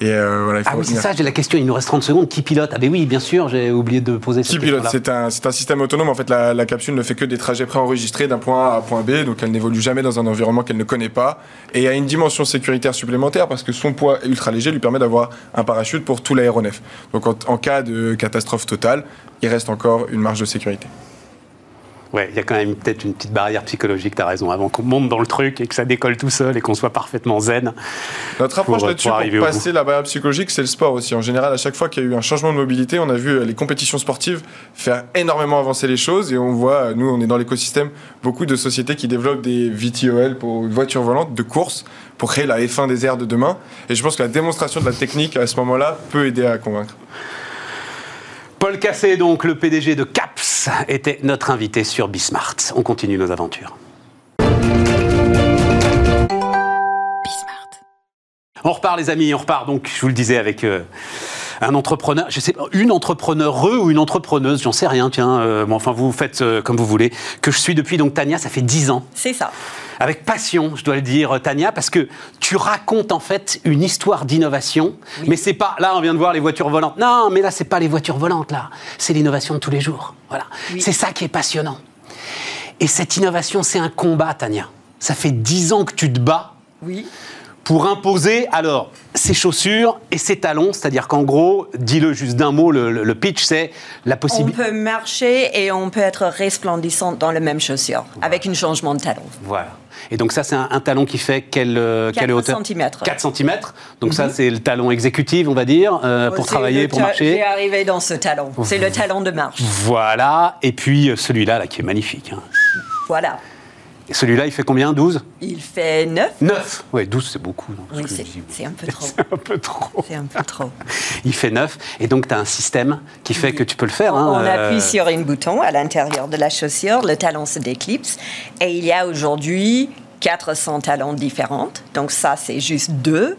Et euh, voilà, il faut Ah oui, c'est ça, j'ai la question, il nous reste 30 secondes. Qui pilote? Ah ben oui, bien sûr, j'ai oublié de poser cette Qui pilote? C'est un, un système autonome. En fait, la, la capsule ne fait que des trajets préenregistrés d'un point A à point B, donc elle n'évolue jamais dans un environnement qu'elle ne connaît pas. Et a une dimension sécuritaire supplémentaire parce que son poids ultra léger lui permet d'avoir un parachute pour tout l'aéronef. Donc en, en cas de catastrophe totale, il reste encore une marge de sécurité. Ouais, il y a quand même peut-être une petite barrière psychologique, t'as raison, avant qu'on monte dans le truc et que ça décolle tout seul et qu'on soit parfaitement zen. Notre approche euh, là-dessus, pour pour, passer la barrière psychologique, c'est le sport aussi. En général, à chaque fois qu'il y a eu un changement de mobilité, on a vu euh, les compétitions sportives faire énormément avancer les choses et on voit, euh, nous, on est dans l'écosystème, beaucoup de sociétés qui développent des VTOL pour une voiture volante de course pour créer la F1 des airs de demain. Et je pense que la démonstration de la technique à ce moment-là peut aider à convaincre. Paul Cassé, donc le PDG de CAPS, était notre invité sur Bismart. On continue nos aventures. On repart les amis, on repart donc, je vous le disais, avec euh, un entrepreneur, je sais pas, une entrepreneure ou une entrepreneuse, j'en sais rien, tiens, euh, bon, enfin vous faites euh, comme vous voulez, que je suis depuis donc Tania, ça fait 10 ans. C'est ça. Avec passion, je dois le dire, Tania, parce que tu racontes en fait une histoire d'innovation. Mais c'est pas. Là, on vient de voir les voitures volantes. Non, mais là, c'est pas les voitures volantes, là. C'est l'innovation de tous les jours. Voilà. Oui. C'est ça qui est passionnant. Et cette innovation, c'est un combat, Tania. Ça fait dix ans que tu te bats Oui. Pour imposer alors ses chaussures et ses talons, c'est-à-dire qu'en gros, dis-le juste d'un mot, le, pitch c'est la On possibilité. peut marcher et on peut être resplendissant dans les mêmes chaussures, avec un changement de talon. Voilà. Et donc ça, c'est un, un talon qui fait quelle, euh, quelle hauteur centimètres. 4 cm. Donc ça, c'est le talon exécutif, on va dire, euh, pour Mhm. Travailler, le pour marcher. J'ai arrivé dans ce talon. C'est le talon de marche. Voilà. Et puis euh, celui-là, là, qui est magnifique. hein. Voilà. Et celui-là, il fait combien 12 Il fait 9. 9 Ouais, 12, c'est beaucoup. Oui, ce que c'est c'est un peu trop. un peu trop. C'est un peu trop. Il fait 9. Et donc, tu as un système qui fait que tu peux le faire. On, hein, on euh, appuie sur un bouton à l'intérieur de la chaussure, le talon se déclipse et il y a aujourd'hui 400 talons différents. Donc ça, c'est juste deux.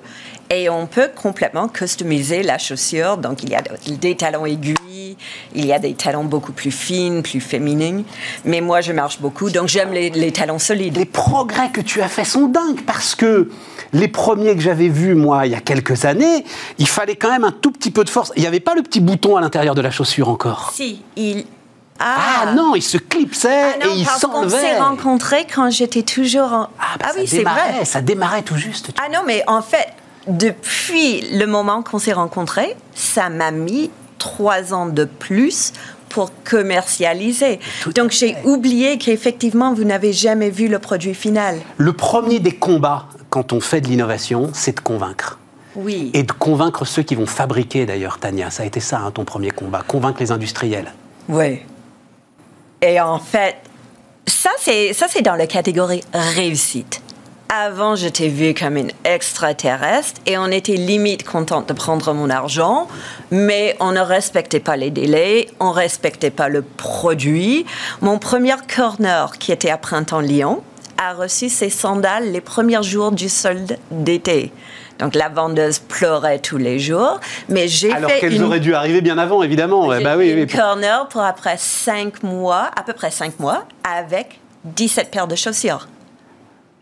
Et on peut complètement customiser la chaussure. Donc il y a des talons aiguilles, il y a des talons beaucoup plus fines, plus féminines. Mais moi, je marche beaucoup, donc j'aime les, les talons solides. Les progrès que tu as faits sont dingues parce que les premiers que j'avais vus, moi, il y a quelques années, il fallait quand même un tout petit peu de force. Il n'y avait pas le petit bouton à l'intérieur de la chaussure encore. Si, il... Ah, non, il se clipsait Ah non, et il s'enlevait. s'est rencontrés quand j'étais toujours en... Ah, bah, ça oui, c'est vrai. Ça démarrait tout juste. Ah non, mais en fait, depuis le moment qu'on s'est rencontrés, ça m'a mis trois ans de plus pour commercialiser. Tout Donc j'ai oublié qu'effectivement, vous n'avez jamais vu le produit final. Le premier des combats quand on fait de l'innovation, c'est de convaincre. Oui. Et de convaincre ceux qui vont fabriquer d'ailleurs, Tania. Ça a été ça, hein, ton premier combat. Convaincre les industriels. Oui. Et en fait, ça c'est dans la catégorie réussite. Avant, je t'ai vu comme une extraterrestre et on était limite contente de prendre mon argent, mais on ne respectait pas les délais, on ne respectait pas le produit. Mon premier corner, qui était à Printemps Lyon, a reçu ses sandales les premiers jours du solde d'été. Donc la vendeuse pleurait tous les jours, mais j'ai Alors qu'elles une auraient dû arriver bien avant, évidemment. J'ai bah oui, une oui. corner pour après 5 mois, à peu près 5 mois, avec 17 paires de chaussures.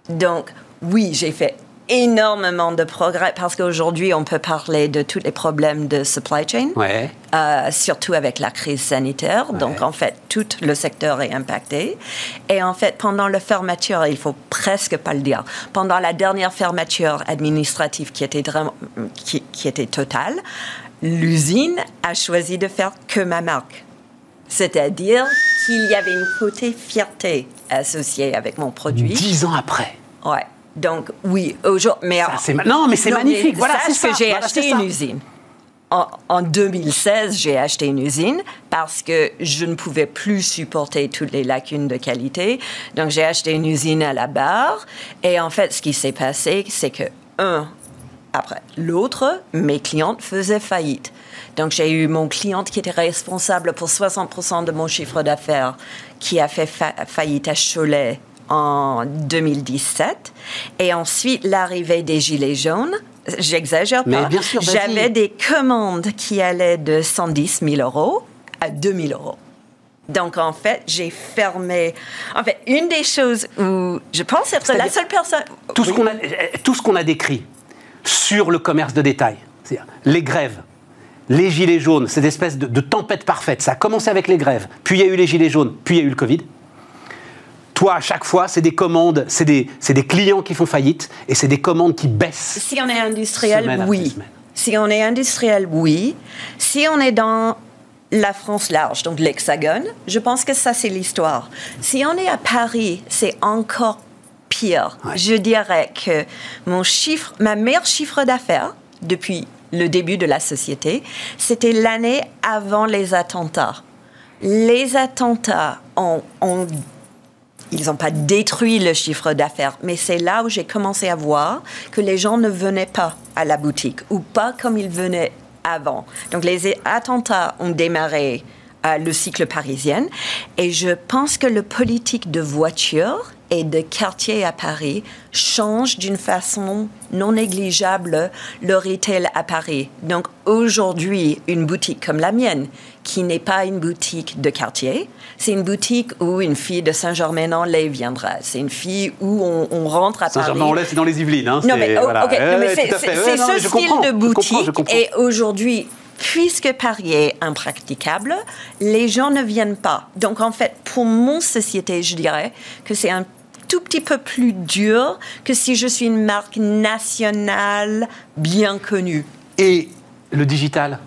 Donc, oui, j'ai fait énormément de progrès parce qu'aujourd'hui, on peut parler de tous les problèmes de supply chain, Ouais. euh, surtout avec la crise sanitaire. Donc, en fait, tout le secteur est impacté. Et en fait, pendant la fermeture, il faut presque pas le dire, pendant la dernière fermeture administrative qui était, qui, qui était totale, l'usine a choisi de faire que ma marque. C'est-à-dire qu'il y avait une côté fierté associée avec mon produit. Dix ans après. Ouais. Donc, oui, aujourd'hui. Mais, Ça, non, mais c'est magnifique. Voilà, sache c'est que ça. j'ai Voilà, acheté une usine. En, en 2016, j'ai acheté une usine parce que je ne pouvais plus supporter toutes les lacunes de qualité. Donc, j'ai acheté une usine à la barre. Et en fait, ce qui s'est passé, c'est que, un, après l'autre, mes clientes faisaient faillite. Donc, j'ai eu mon cliente qui était responsable pour 60% de mon chiffre d'affaires, qui a fait fa- faillite à Cholet en 2017. Et ensuite, l'arrivée des Gilets jaunes. J'exagère pas. bien sûr, vas-y. J'avais des commandes qui allaient de 110 000 euros à 2 000 euros. Donc, en fait, j'ai fermé. En fait, une des choses où je pense être la seule personne. Tout ce Oui. qu'on a, tout ce qu'on a décrit sur le commerce de détail, les grèves, les gilets jaunes, cette espèce de, de tempête parfaite, ça a commencé avec les grèves, puis il y a eu les gilets jaunes, puis il y a eu le Covid. Toi, à chaque fois, c'est des commandes, c'est des, des clients qui font faillite et c'est des commandes qui baissent. Si on est industriel, oui. Si on est industriel, oui. Si on est dans la France large, donc l'Hexagone, je pense que ça, c'est l'histoire. Si on est à Paris, c'est encore pire. Ouais. Je dirais que mon chiffre, ma meilleure chiffre d'affaires depuis le début de la société, c'était l'année avant les attentats. Les attentats ont, ont ils n'ont pas détruit le chiffre d'affaires, mais c'est là où j'ai commencé à voir que les gens ne venaient pas à la boutique ou pas comme ils venaient avant. Donc les attentats ont démarré euh, le cycle parisien et je pense que le politique de voiture et de quartier à Paris change d'une façon non négligeable le retail à Paris. Donc aujourd'hui, une boutique comme la mienne, qui n'est pas une boutique de quartier, c'est une boutique où une fille de Saint-Germain-en-Laye viendra. C'est une fille où on, on rentre à Paris. Saint-Germain-en-Laye, c'est dans les Yvelines. Hein, Non, mais, oh, voilà. c'est Ouais, mais ce style comprends, de je comprends, je boutique. comprends. Et aujourd'hui, puisque Paris est impraticable, les gens ne viennent pas. Donc, en fait, pour mon société, je dirais que c'est un tout petit peu plus dur que si je suis une marque nationale bien connue. Et le digital?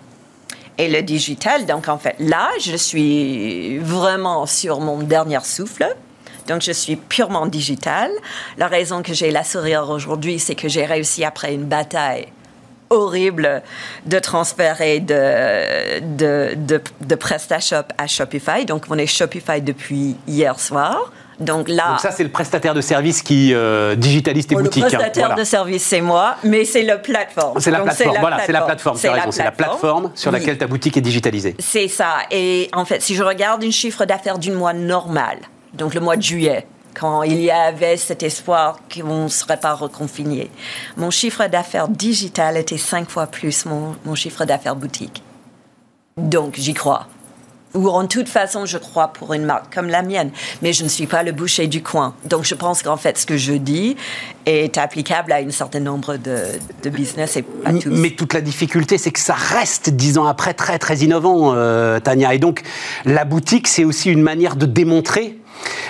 Et le digital, donc en fait, là, je suis vraiment sur mon dernier souffle. Donc, je suis purement digital. La raison que j'ai la sourire aujourd'hui, c'est que j'ai réussi après une bataille horrible de transférer de, de, de, de PrestaShop à Shopify. Donc, on est Shopify depuis hier soir. Donc là. Donc ça, c'est le prestataire de service qui euh, digitalise tes Oh, boutiques. Le hein. prestataire Voilà. de service, c'est moi, mais c'est la plateforme. C'est la Donc, plateforme. Voilà, c'est la plateforme. tu as C'est raison, C'est la plateforme sur Oui. laquelle ta boutique est digitalisée. C'est ça. Et en fait, si je regarde un chiffre d'affaires d'une mois normal, donc le mois de juillet, quand il y avait cet espoir qu'on ne serait pas reconfiné, mon chiffre d'affaires digital était cinq fois plus mon, mon chiffre d'affaires boutique. Donc, j'y crois. Ou en toute façon, je crois pour une marque comme la mienne. Mais je ne suis pas le boucher du coin. Donc, je pense qu'en fait, ce que je dis est applicable à un certain nombre de, de business et pas tous. Mais toute la difficulté, c'est que ça reste dix ans après très très innovant, euh, Tania. Et donc, la boutique, c'est aussi une manière de démontrer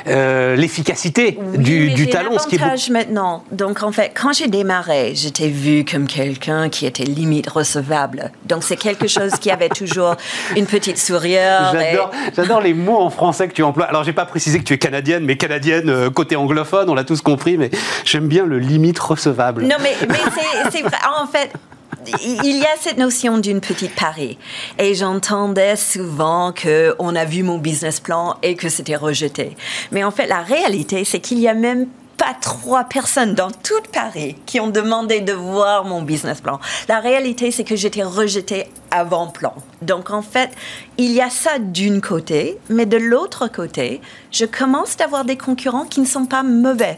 euh, l'efficacité Oui, du, du un Ce qui est maintenant. Donc, en fait, quand j'ai démarré, j'étais vue comme quelqu'un qui était limite recevable. Donc, c'est quelque chose qui avait toujours une petite sourire. J'adore, j'adore les mots en français que tu emploies. Alors, j'ai pas précisé que tu es canadienne, mais canadienne euh, côté anglophone, on l'a tous compris, mais j'aime bien le limite recevable. Non, mais, c'est vrai. En fait, il y a cette notion d'une petite Paris. Et j'entendais souvent qu'on a vu mon business plan et que c'était rejeté. Mais en fait, la réalité, c'est qu'il y a même pas trois personnes dans toute Paris qui ont demandé de voir mon business plan. La réalité, c'est que j'étais rejetée avant plan. Donc, en fait, il y a ça d'une côté, mais de l'autre côté, je commence d'avoir des concurrents qui ne sont pas mauvais.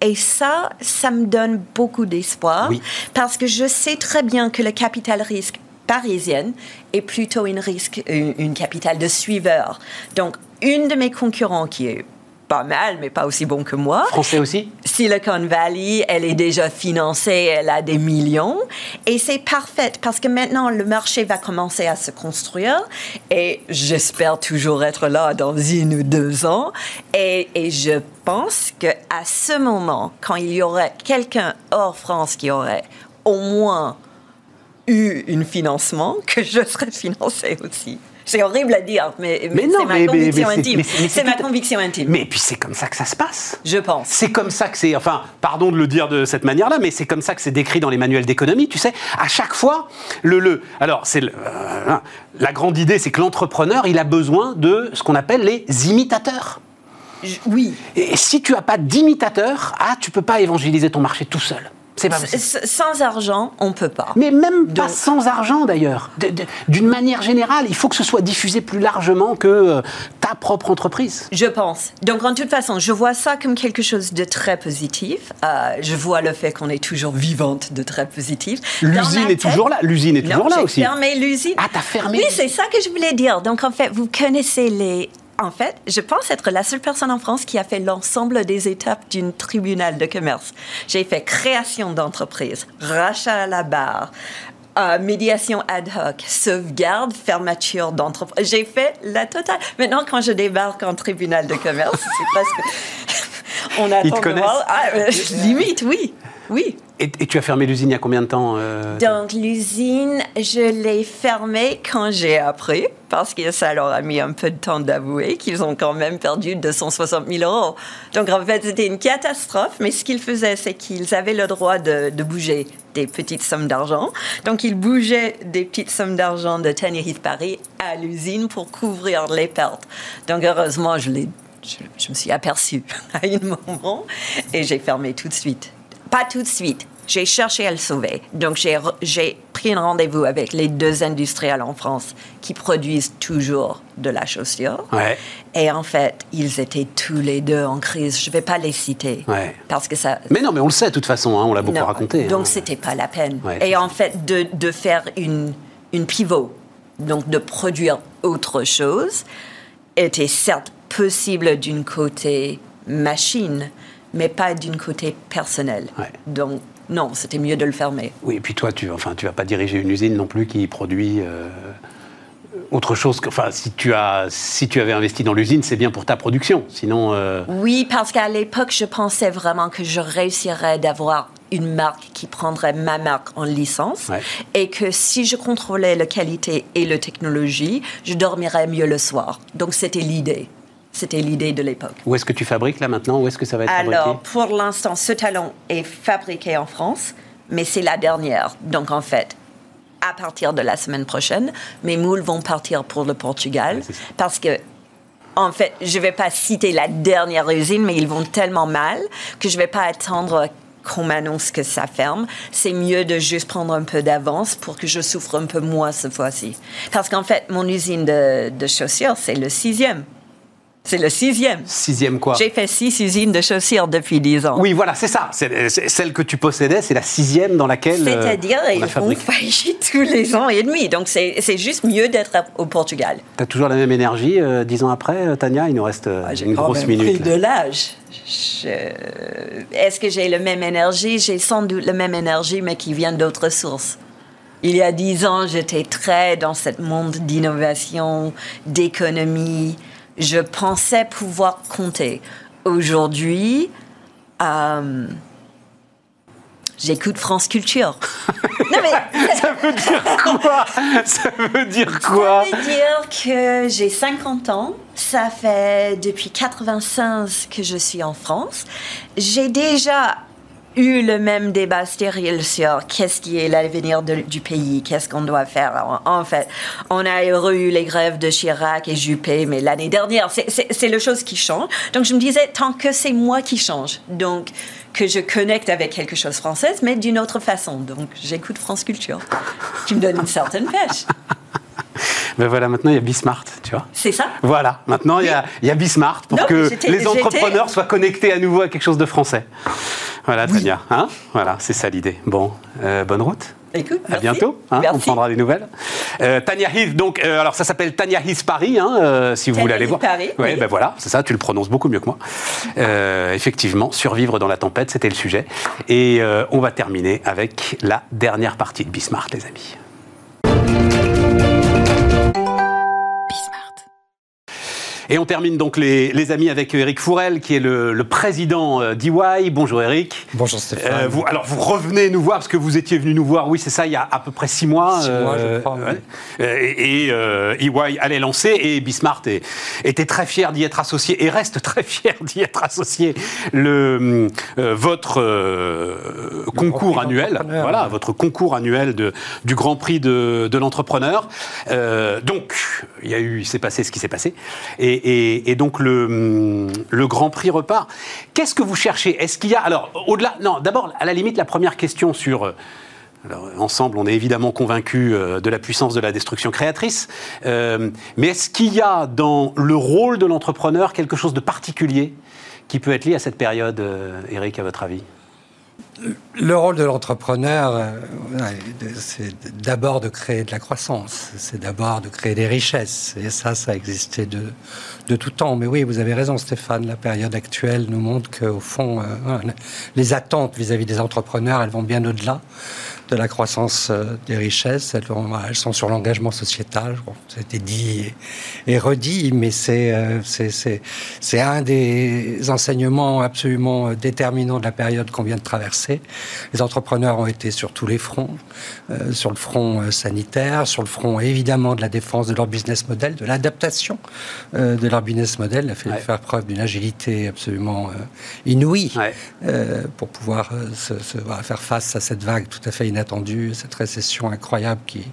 Et ça, ça me donne beaucoup d'espoir Oui. parce que je sais très bien que le capital risque parisienne est plutôt une risque, une, une capitale de suiveurs. Donc, une de mes concurrents qui est pas mal, mais pas aussi bon que moi, Français aussi? Silicon Valley, elle est déjà financée, elle a des millions. Et c'est parfait parce que maintenant, le marché va commencer à se construire et j'espère toujours être là dans une ou deux ans. Et, et je pense qu'à ce moment, quand il y aurait quelqu'un hors France qui aurait au moins eu un financement, que je serais financée aussi. C'est horrible à dire, mais, c'est ma conviction intime. mais c'est- ma conviction intime. Mais puis c'est comme ça que ça se passe. Je pense. C'est comme ça que c'est, enfin, pardon de le dire de cette manière-là, mais c'est comme ça que c'est décrit dans les manuels d'économie. Tu sais, à chaque fois, le le. Alors, c'est euh, la grande idée, c'est que l'entrepreneur, il a besoin de ce qu'on appelle les imitateurs. Oui. Et si tu as pas d'imitateurs, ah, tu peux pas évangéliser ton marché tout seul. C'est pas possible. S- Sans argent, on peut pas. Mais même pas Donc- sans argent d'ailleurs. D'une manière générale, il faut que ce soit diffusé plus largement que euh, ta propre entreprise. Je pense. Donc, en toute façon, je vois ça comme quelque chose de très positif. Euh, je vois le fait qu'on est toujours vivante de très positif. L'usine est toujours là. L'usine est Non, toujours là j'ai aussi. fermé l'usine. Ah, t'as fermé Oui, c'est ça que je voulais dire. Donc, en fait, vous connaissez les. En fait, je pense être la seule personne en France qui a fait l'ensemble des étapes d'une tribunal de commerce. J'ai fait création d'entreprise, rachat à la barre, euh, médiation ad hoc, sauvegarde, fermeture d'entreprise. J'ai fait la totale. Maintenant, quand je débarque en tribunal de commerce, c'est parce que on attend Ils te de voir. Ah, euh, limite, oui, oui. Et, tu as fermé l'usine il y a combien de temps euh, Donc, l'usine, je l'ai fermée quand j'ai appris, parce que ça leur a mis un peu de temps d'avouer qu'ils ont quand même perdu 260 000 euros. Donc, en fait, c'était une catastrophe, mais ce qu'ils faisaient, c'est qu'ils avaient le droit de, bouger des petites sommes d'argent. Donc, ils bougeaient des petites sommes d'argent de Tenerife Paris à l'usine pour couvrir les pertes. Donc, heureusement, je je, je me suis aperçue à un moment et j'ai fermé tout de suite. Pas tout de suite. J'ai cherché à le sauver. Donc, j'ai pris un rendez-vous avec les deux industriels en France qui produisent toujours de la chaussure. Ouais. Et en fait, ils étaient tous les deux en crise. Je ne vais pas les citer. Ouais. Parce que ça. Mais non, mais on le sait de toute façon, hein, on l'a beaucoup Non. raconté. Donc, hein. c'était pas la peine. Ouais, Et en fait, de, de faire une, une pivot, donc de produire autre chose, était certes possible d'une côté machine, mais pas d'une côté personnel. Ouais. Donc, non, c'était mieux de le fermer. Oui, et puis toi, tu, enfin, tu vas pas diriger une usine non plus qui produit euh, autre chose que, enfin, si tu as, si tu avais investi dans l'usine, c'est bien pour ta production. Sinon, euh, Oui, parce qu'à l'époque, je pensais vraiment que je réussirais d'avoir une marque qui prendrait ma marque en licence Ouais. et que si je contrôlais la qualité et la technologie, je dormirais mieux le soir. Donc c'était l'idée. C'était l'idée de l'époque. où est-ce que tu fabriques là maintenant? Où est-ce que ça va être Alors, fabriqué pour l'instant, ce talon est fabriqué en France, mais c'est la dernière. Donc, en fait, à partir de la semaine prochaine, mes moules vont partir pour le Portugal Ouais, parce que en fait, je ne vais pas citer la dernière usine, mais ils vont tellement mal que je ne vais pas attendre qu'on m'annonce que ça ferme. C'est mieux de juste prendre un peu d'avance pour que je souffre un peu moins cette fois-ci. Parce qu'en fait, mon usine de, de chaussures, c'est le sixième. C'est le sixième. Sixième quoi? J'ai fait six usines de chaussures depuis dix ans. Oui, voilà, c'est ça. C'est, c'est celle que tu possédais, c'est la sixième dans laquelle. euh, C'est-à-dire, on font fabriqué. faillite tous les ans et demi. Donc, c'est c'est juste mieux d'être au Portugal. T'as toujours la même énergie euh, dix ans après, euh, Tania? Il nous reste euh, Ah, J'ai une grosse minute. pris là. de l'âge. Je- Est-ce que j'ai la même énergie? J'ai sans doute la même énergie, mais qui vient d'autres sources. Il y a dix ans, j'étais très dans ce monde d'innovation, d'économie. Je pensais pouvoir compter. Aujourd'hui, euh, j'écoute France Culture. non, mais Ça veut dire quoi? Ça veut dire quoi? ça veut dire que j'ai 50 ans. Ça fait depuis 95 que je suis en France. J'ai déjà eu le même débat stérile sur qu'est-ce qui est l'avenir du pays, qu'est-ce qu'on doit faire. En fait, on a eu les grèves de Chirac et Juppé, mais l'année dernière, c'est- le chose qui change. Donc je me disais, tant que c'est moi qui change, donc que je connecte avec quelque chose française, mais d'une autre façon. Donc j'écoute France Culture, qui me donne une certaine pêche. Ben voilà, maintenant il y a Bismart, tu vois. C'est ça Voilà, maintenant il y a, il y a Bismart pour Non, que les entrepreneurs soient connectés à nouveau à quelque chose de français. Voilà, Tania. Hein voilà, c'est ça l'idée. Bon, euh, bonne route. Écoute, À merci. bientôt. hein, on prendra des nouvelles. Euh, Tania Heath, donc, euh, alors ça s'appelle Tania Heath Paris, hein, euh, si vous Tania voulez aller Heath voir. Paris, Ouais, oui. ben voilà, c'est ça, tu le prononces beaucoup mieux que moi. Effectivement, survivre dans la tempête, c'était le sujet. Et on va terminer avec la dernière partie de Bismart, les amis. Et on termine donc les, les amis avec Eric Fourel, qui est le, le président euh, d'EY. Bonjour Eric. Bonjour Stéphane. Euh, vous, alors vous revenez nous voir parce que vous étiez venu nous voir, oui c'est ça, il y a à peu près six mois. Six mois, je crois. Euh, et et, euh, EY allait lancer et Bismart est- était très fier d'y être associé et reste très fier d'y être associé. Le, votre concours annuel, voilà, votre concours annuel de, du Grand Prix de, de l'entrepreneur. Donc il y a eu, il s'est passé ce qui s'est passé et, et- donc le, Grand Prix repart. Qu'est-ce que vous cherchez? Est-ce qu'il y a alors au-delà Non, d'abord à la limite la première question sur euh, ensemble, on est évidemment convaincus euh, de la puissance de la destruction créatrice. Euh, mais est-ce qu'il y a dans le rôle de l'entrepreneur quelque chose de particulier qui peut être lié à cette période, Eric, à votre avis? Le rôle de l'entrepreneur, euh, c'est d'abord de créer de la croissance, c'est d'abord de créer des richesses. Et ça, ça a existé de, de tout temps. Mais oui, vous avez raison, Stéphane, la période actuelle nous montre qu'au fond, euh, les attentes vis-à-vis des entrepreneurs, elles vont bien au-delà de la croissance euh, des richesses. Elles, sont sur l'engagement sociétal. Bon, été dit et, et redit, mais c'est euh, c'est- un des enseignements absolument euh, déterminants de la période qu'on vient de traverser. Les entrepreneurs ont été sur tous les fronts, euh, sur le front sanitaire, sur le front évidemment de la défense de leur business model, de l'adaptation euh, de leur business model. Il a fallu Ouais. faire preuve d'une agilité absolument euh, inouïe Ouais. pour pouvoir se, se- voilà, faire face à cette vague tout à fait inattendue, cette récession incroyable qui,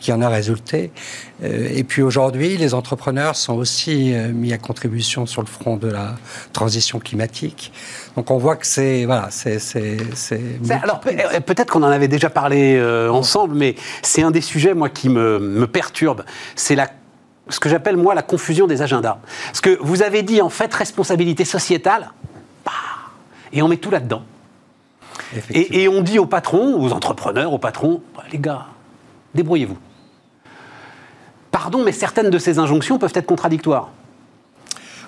qui en a résulté. Euh, et puis aujourd'hui, les entrepreneurs sont aussi euh, mis à contribution sur le front de la transition climatique. Donc on voit que c'est voilà, c'est c'est c'est C'est- Alors euh, peut-être qu'on en avait déjà parlé euh, ensemble, mais c'est un des sujets moi qui me, me perturbe. C'est la ce que j'appelle moi la confusion des agendas. Parce que vous avez dit en fait responsabilité sociétale, bah, et on met tout là-dedans. Et, et on dit aux patrons, aux entrepreneurs, aux patrons, Bah, les gars, débrouillez-vous. Pardon, mais certaines de ces injonctions peuvent être contradictoires.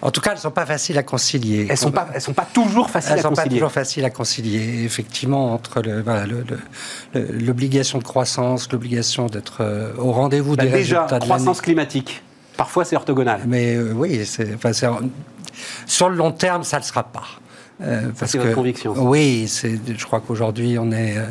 En tout cas, elles sont pas faciles à concilier. Elles sont pas, elles sont pas toujours faciles Elles à sont pas concilier. toujours faciles à concilier, effectivement, entre voilà, l'obligation de croissance, l'obligation d'être euh, au rendez-vous Bah, des déjà, résultats de croissance climatique. Parfois, c'est orthogonal. Mais euh, oui, enfin, sur le long terme, ça ne le sera pas. Euh, parce c'est votre conviction. Oui, je crois qu'aujourd'hui, on est euh,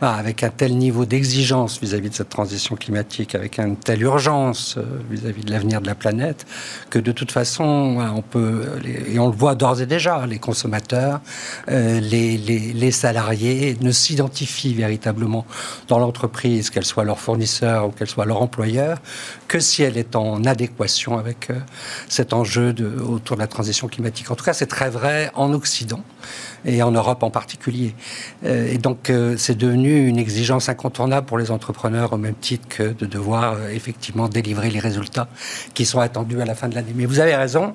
avec un tel niveau d'exigence vis-à-vis de cette transition climatique, avec une telle urgence euh, vis-à-vis de l'avenir de la planète, que de toute façon, on peut, et on le voit d'ores et déjà, les consommateurs, les, les, les, salariés ne s'identifient véritablement dans l'entreprise, qu'elle soit leur fournisseur ou qu'elle soit leur employeur, que si elle est en adéquation avec cet enjeu de, autour de la transition climatique. En tout cas, c'est très vrai en Occident évident et en Europe en particulier. Euh, et donc, euh, c'est devenu une exigence incontournable pour les entrepreneurs, au même titre que de devoir euh, effectivement délivrer les résultats qui sont attendus à la fin de l'année. Mais vous avez raison,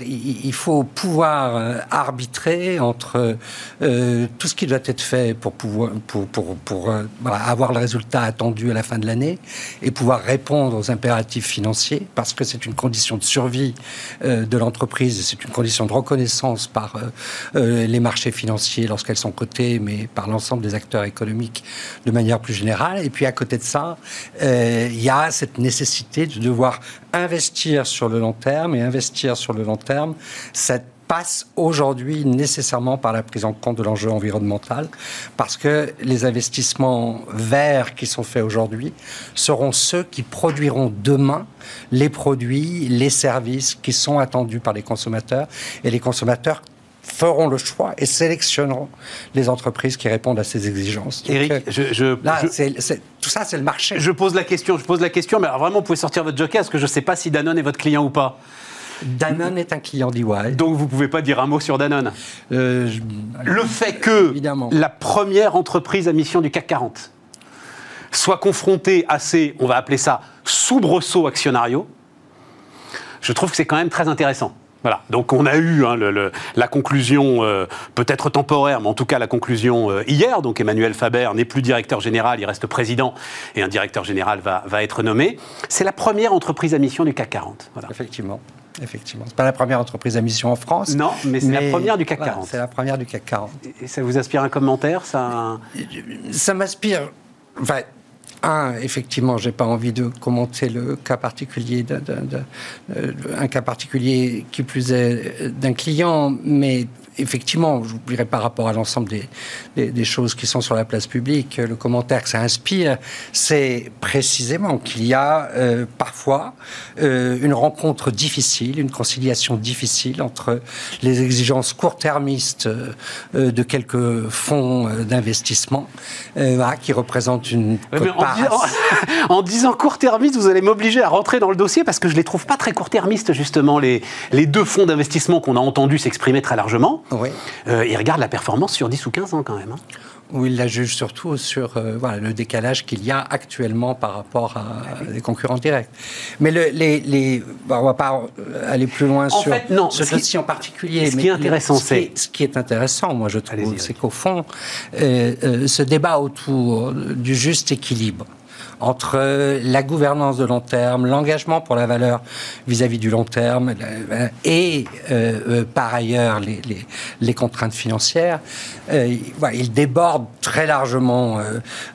il faut pouvoir arbitrer entre tout ce qui doit être fait pour, pour, pour, pour avoir le résultat attendu à la fin de l'année et pouvoir répondre aux impératifs financiers, parce que c'est une condition de survie de l'entreprise, c'est une condition de reconnaissance par euh, les marchés financiers lorsqu'elles sont cotées, mais par l'ensemble des acteurs économiques de manière plus générale. Et puis à côté de ça, euh, il y a cette nécessité de devoir investir sur le long terme et investir sur le long terme, cette passe aujourd'hui nécessairement par la prise en compte de l'enjeu environnemental, parce que les investissements verts qui sont faits aujourd'hui seront ceux qui produiront demain les produits, les services qui sont attendus par les consommateurs, et les consommateurs feront le choix et sélectionneront les entreprises qui répondent à ces exigences. Eric, euh, je, tout ça, c'est le marché. Je pose la question, je pose la question, mais alors vraiment, vous pouvez sortir votre joker, parce que je ne sais pas si Danone est votre client ou pas. Danone est un client d'EY. Donc vous ne pouvez pas dire un mot sur Danone euh, Le fait que la première entreprise à mission du CAC 40 soit confrontée à ces, on va appeler ça, soubresauts actionnariaux, je trouve que c'est quand même très intéressant. Voilà. Donc on a eu hein, la conclusion, euh, peut-être temporaire, mais en tout cas la conclusion euh, hier. Donc Emmanuel Faber n'est plus directeur général, il reste président et un directeur général va, être nommé. C'est la première entreprise à mission du CAC 40. Effectivement. Effectivement. Ce n'est pas la première entreprise à mission en France. Non, mais c'est la première du CAC 40. C'est la première du CAC 40. Et ça vous inspire un commentaire ça... Ça m'inspire. Enfin, un, effectivement, j'ai pas envie de commenter le cas particulier d'un, un cas particulier qui plus est d'un client, mais effectivement, je vous dirais par rapport à l'ensemble des, des, choses qui sont sur la place publique, le commentaire que ça inspire, c'est précisément qu'il y a euh, parfois euh, une rencontre difficile, une conciliation difficile entre les exigences court-termistes euh, de quelques fonds d'investissement qui représentent une en, en, disant court-termiste, vous allez m'obliger à rentrer dans le dossier parce que je les trouve pas très court-termistes justement les, les deux fonds d'investissement qu'on a entendu s'exprimer très largement. Oui. Euh, il regarde la performance sur 10 ou 15 ans quand même. Hein. Oui, il la juge surtout sur euh, voilà, le décalage qu'il y a actuellement par rapport à des concurrents directs. Mais le, les, les on ne va pas aller plus loin sur ce dossier en particulier. Ce qui est intéressant, c'est... Ce qui est intéressant, moi, je trouve, c'est qu'au fond, euh, ce débat autour du juste équilibre entre la gouvernance de long terme, l'engagement pour la valeur vis-à-vis du long terme euh, et euh, euh, par ailleurs les, contraintes financières, il déborde très largement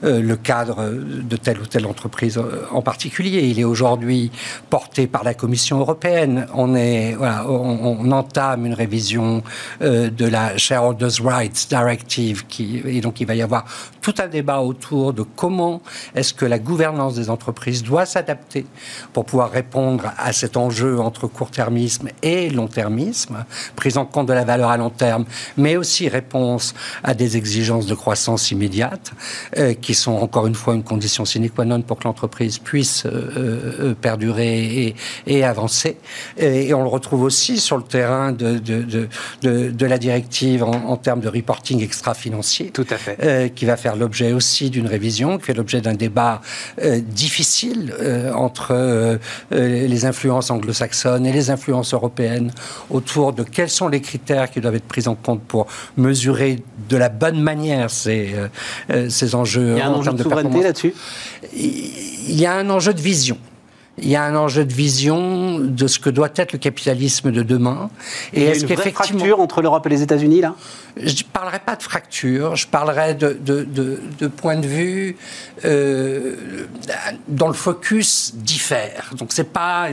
le cadre de telle ou telle entreprise en particulier. Il est aujourd'hui porté par la Commission européenne. On, est, on, entame une révision de la Shareholders' Rights Directive qui, et donc il va y avoir tout un débat autour de comment est-ce que la gouvernance des entreprises doit s'adapter pour pouvoir répondre à cet enjeu entre court-termisme et long-termisme, prise en compte de la valeur à long terme, mais aussi réponse à des exigences de croissance immédiate, euh, qui sont encore une fois une condition sine qua non pour que l'entreprise puisse euh, euh, perdurer et, avancer. Et, on le retrouve aussi sur le terrain de, de, de, de la directive en, en, termes de reporting extra-financier. Tout à fait. qui va faire l'objet aussi d'une révision, qui fait l'objet d'un débat difficile euh, entre euh, les influences anglo-saxonnes et les influences européennes autour de quels sont les critères qui doivent être pris en compte pour mesurer de la bonne manière ces, ces enjeux. Il y a un enjeu de souveraineté là-dessus? Il y a un enjeu de vision il y a un enjeu de vision de ce que doit être le capitalisme de demain. Et, est-ce qu'il y a une fracture entre l'Europe et les États-Unis là? Je ne parlerai pas de fracture, je parlerai de, de, de, point de vue euh, dont le focus diffère. Donc c'est pas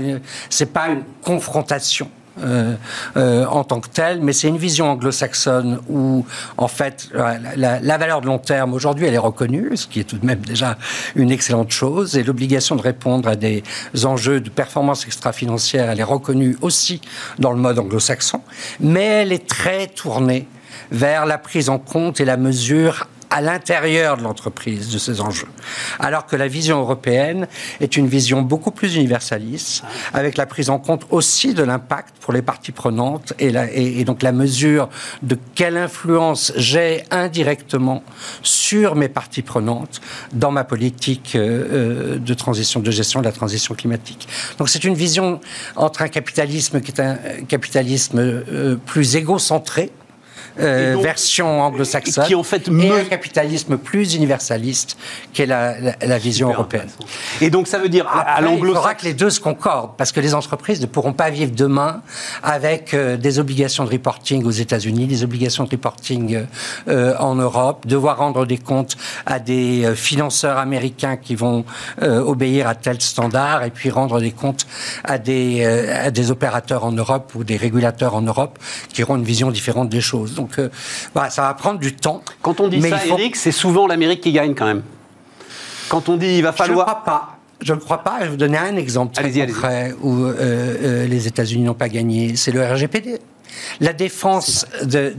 c'est pas une confrontation. Euh, euh, en tant que telle, mais c'est une vision anglo-saxonne où, en fait, la, la, valeur de long terme, aujourd'hui, elle est reconnue, ce qui est tout de même déjà une excellente chose, et l'obligation de répondre à des enjeux de performance extra-financière, elle est reconnue aussi dans le mode anglo-saxon, mais elle est très tournée vers la prise en compte et la mesure à l'intérieur de l'entreprise de ces enjeux. Alors que la vision européenne est une vision beaucoup plus universaliste, avec la prise en compte aussi de l'impact pour les parties prenantes et, donc la mesure de quelle influence j'ai indirectement sur mes parties prenantes dans ma politique euh, euh, de transition, de gestion de la transition climatique. Donc c'est une vision entre un capitalisme qui est un capitalisme euh, plus égocentré, euh, version anglo-saxonne, qui en fait et un capitalisme plus universaliste qu'est la, la, vision européenne. Et donc ça veut dire à l'anglo-saxon... Il faudra que les deux se concordent, parce que les entreprises ne pourront pas vivre demain avec euh, des obligations de reporting aux États-Unis, des obligations de reporting euh, en Europe, devoir rendre des comptes à des financeurs américains qui vont obéir à tel standard, et puis rendre des comptes à des, à des opérateurs en Europe ou des régulateurs en Europe qui auront une vision différente des choses. Donc donc, euh, ça va prendre du temps. Quand on dit ça, Eric, c'est souvent l'Amérique qui gagne quand même. Quand on dit il va falloir. Je ne crois pas. Je ne crois pas. Je vais vous donner un exemple très concret où euh, euh, les États-Unis n'ont pas gagné. C'est le RGPD. La défense de,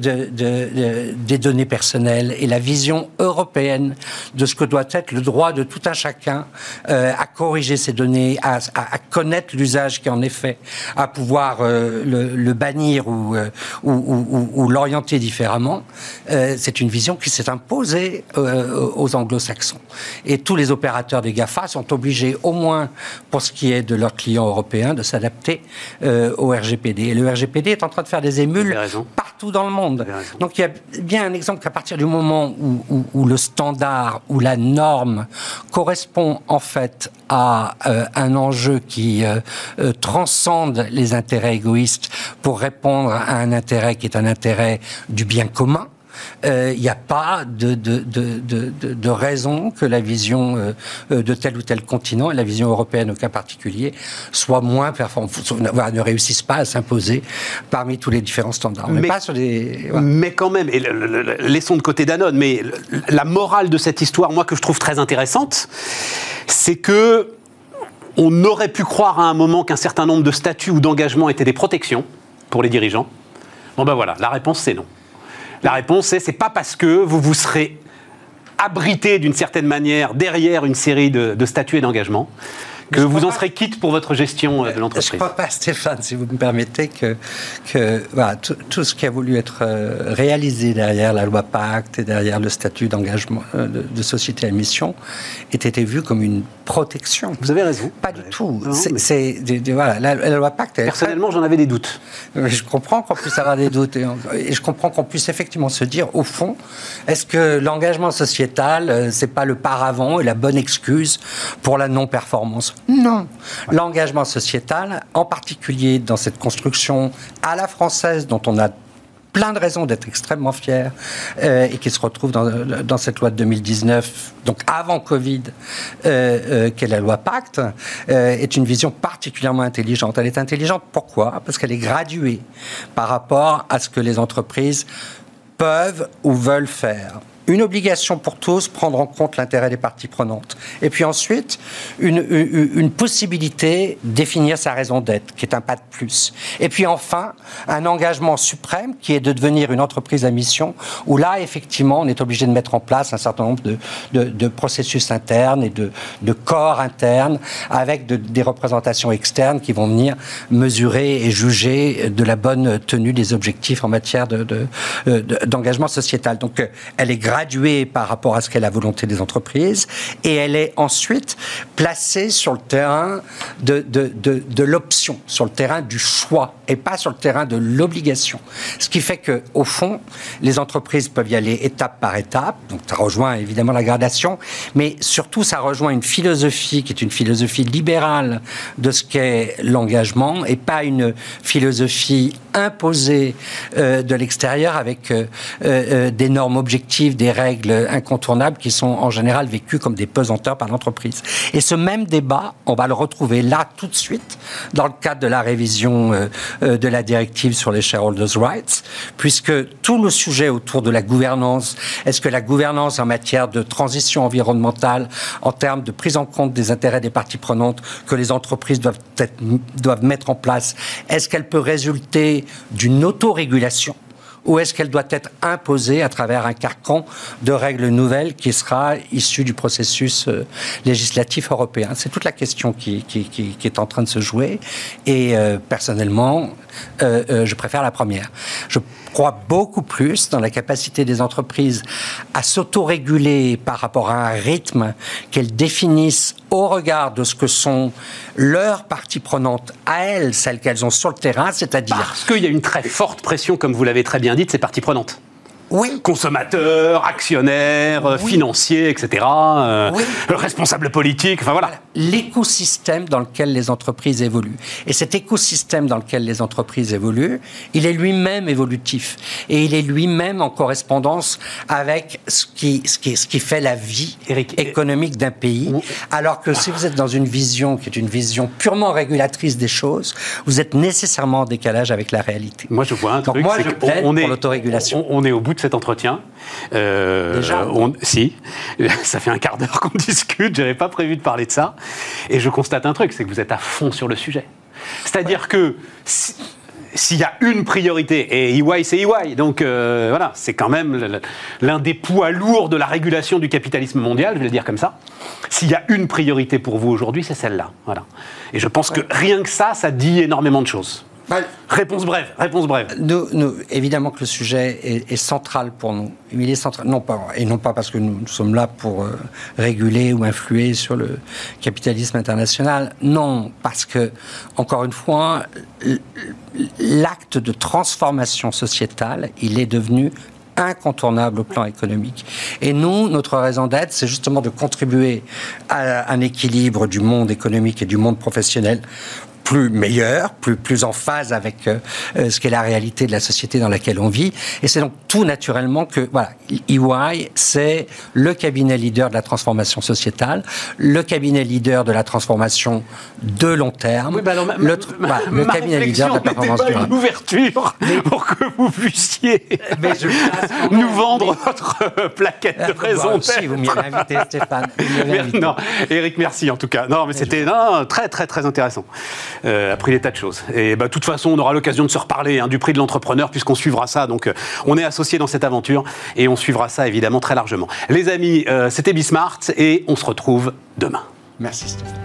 des données personnelles et la vision européenne de ce que doit être le droit de tout un chacun euh, à corriger ces données, à, connaître l'usage qui en est fait, à pouvoir euh, le, bannir euh, ou, ou, ou, l'orienter différemment, c'est une vision qui s'est imposée aux anglo-saxons. Et tous les opérateurs des GAFA sont obligés, au moins pour ce qui est de leurs clients européens, de s'adapter au RGPD. Et le RGPD est en train de faire des des émules partout dans le monde. Donc il y a bien un exemple qu'à partir du moment où, le standard ou la norme correspond en fait à euh, un enjeu qui euh, euh, transcende les intérêts égoïstes pour répondre à un intérêt qui est un intérêt du bien commun, il euh, n'y a pas de, de, de, de, raison que la vision euh, euh, de tel ou tel continent, et la vision européenne au cas particulier, soit moins performante, ne réussisse pas à s'imposer parmi tous les différents standards. Mais, pas sur les, mais quand même, et laissons de côté Danone, mais la morale de cette histoire, moi, que je trouve très intéressante, c'est que on aurait pu croire à un moment qu'un certain nombre de statuts ou d'engagements étaient des protections pour les dirigeants. Bon ben voilà, la réponse c'est non. La réponse est c'est pas parce que vous vous serez abrité d'une certaine manière derrière une série de, statuts et d'engagements que vous en serez quitte pour votre gestion euh, de l'entreprise. Je ne crois pas, Stéphane, si vous me permettez, que, que tout, ce qui a voulu être euh, réalisé derrière la loi Pacte et derrière le statut d'engagement euh, de, société à mission ait été vu comme une protection. Vous avez raison. Pas du tout. C'est voilà, la, loi Pacte. Personnellement, j'en avais des doutes. Je comprends qu'on puisse avoir des doutes et, et, je comprends qu'on puisse effectivement se dire, au fond, est-ce que l'engagement sociétal, c'est pas le paravent et la bonne excuse pour la non-performance? Non. L'engagement sociétal, en particulier dans cette construction à la française dont on a plein de raisons d'être extrêmement fiers euh, et qui se retrouve dans, cette loi de 2019, donc avant Covid, euh, euh, qu'est la loi Pacte, est une vision particulièrement intelligente. Elle est intelligente pourquoi? Parce qu'elle est graduée par rapport à ce que les entreprises peuvent ou veulent faire une obligation pour tous, prendre en compte l'intérêt des parties prenantes. Et puis ensuite, une, possibilité définir sa raison d'être, qui est un pas de plus. Et puis enfin, un engagement suprême qui est de devenir une entreprise à mission, où là, effectivement, on est obligé de mettre en place un certain nombre de, de, processus internes et de, de corps internes, avec des représentations externes qui vont venir mesurer et juger de la bonne tenue des objectifs en matière d'engagement sociétal. Donc, elle est grave graduée par rapport à ce qu'est la volonté des entreprises et elle est ensuite placée sur le terrain de, de, de, l'option, sur le terrain du choix et pas sur le terrain de l'obligation. Ce qui fait que, au fond, les entreprises peuvent y aller étape par étape. Donc, ça rejoint évidemment la gradation, mais surtout, ça rejoint une philosophie qui est une philosophie libérale de ce qu'est l'engagement et pas une philosophie imposée euh, de l'extérieur avec euh, euh, des normes objectives, des des règles incontournables qui sont en général vécues comme des pesanteurs par l'entreprise. Et ce même débat, on va le retrouver là tout de suite dans le cadre de la révision euh, euh, de la directive sur les shareholders' rights, puisque tout le sujet autour de la gouvernance, est-ce que la gouvernance en matière de transition environnementale, en termes de prise en compte des intérêts des parties prenantes que les entreprises doivent, doivent mettre en place, est-ce qu'elle peut résulter d'une autorégulation ou est-ce qu'elle doit être imposée à travers un carcan de règles nouvelles qui sera issu du processus euh, législatif européen? C'est toute la question qui, est en train de se jouer. Et euh, personnellement, euh, je préfère la première. Crois beaucoup plus dans la capacité des entreprises à s'autoréguler par rapport à un rythme qu'elles définissent au regard de ce que sont leurs parties prenantes à elles, celles qu'elles ont sur le terrain, c'est-à-dire... Parce qu'il y a une très forte pression, comme vous l'avez très bien dit, de ces parties prenantes oui. consommateurs, actionnaires, euh, financiers, etc., euh, responsables politiques, enfin voilà. L'écosystème dans lequel les entreprises évoluent. Et cet écosystème dans lequel les entreprises évoluent, il est lui-même évolutif. Et il est lui-même en correspondance avec ce qui, ce qui, ce qui fait la vie économique d'un pays. Alors que si vous êtes dans une vision qui est une vision purement régulatrice des choses, vous êtes nécessairement en décalage avec la réalité. Moi, je vois un truc. moi, je plaide on, pour l'autorégulation. On, on est au bout cet entretien. Euh, Déjà Si, ça fait un quart d'heure qu'on discute, j'avais pas prévu de parler de ça. Et je constate un truc, c'est que vous êtes à fond sur le sujet. C'est-à-dire que s'il y a une priorité, et EY c'est EY, donc euh, voilà, c'est quand même l'un des poids lourds de la régulation du capitalisme mondial, je vais le dire comme ça. S'il y a une priorité pour vous aujourd'hui, c'est celle-là. Voilà. Et je pense que rien que ça, ça dit énormément de choses. Réponse brève, réponse brève. Nous, évidemment que le sujet est, central pour nous. Il est central, non pas, et non pas parce que nous, sommes là pour euh, réguler ou influer sur le capitalisme international. Non, parce que, encore une fois, l'acte de transformation sociétale, il est devenu incontournable au plan économique. Et nous, notre raison d'être, c'est justement de contribuer à un équilibre du monde économique et du monde professionnel plus meilleur, plus, plus en phase avec euh, euh, ce qu'est la réalité de la société dans laquelle on vit. Et c'est donc tout naturellement que, voilà, EY, c'est le cabinet leader de la transformation sociétale, le cabinet leader de la transformation de long terme, bah le, le cabinet leader de la performance durable. une ouverture pour que vous puissiez nous vendre votre plaquette de raison d'être. Si, vous m'y avez invité, Stéphane. Non, Eric, merci en tout cas. Non, mais c'était très, très, très intéressant. Euh, a pris des tas de choses. Et bah, de toute façon, on aura l'occasion de se reparler hein, du prix de l'entrepreneur puisqu'on suivra ça. Donc, euh, on est associé dans cette aventure et on suivra ça évidemment très largement. Les amis, euh, c'était Bismart et on se retrouve demain. Merci Stéphane.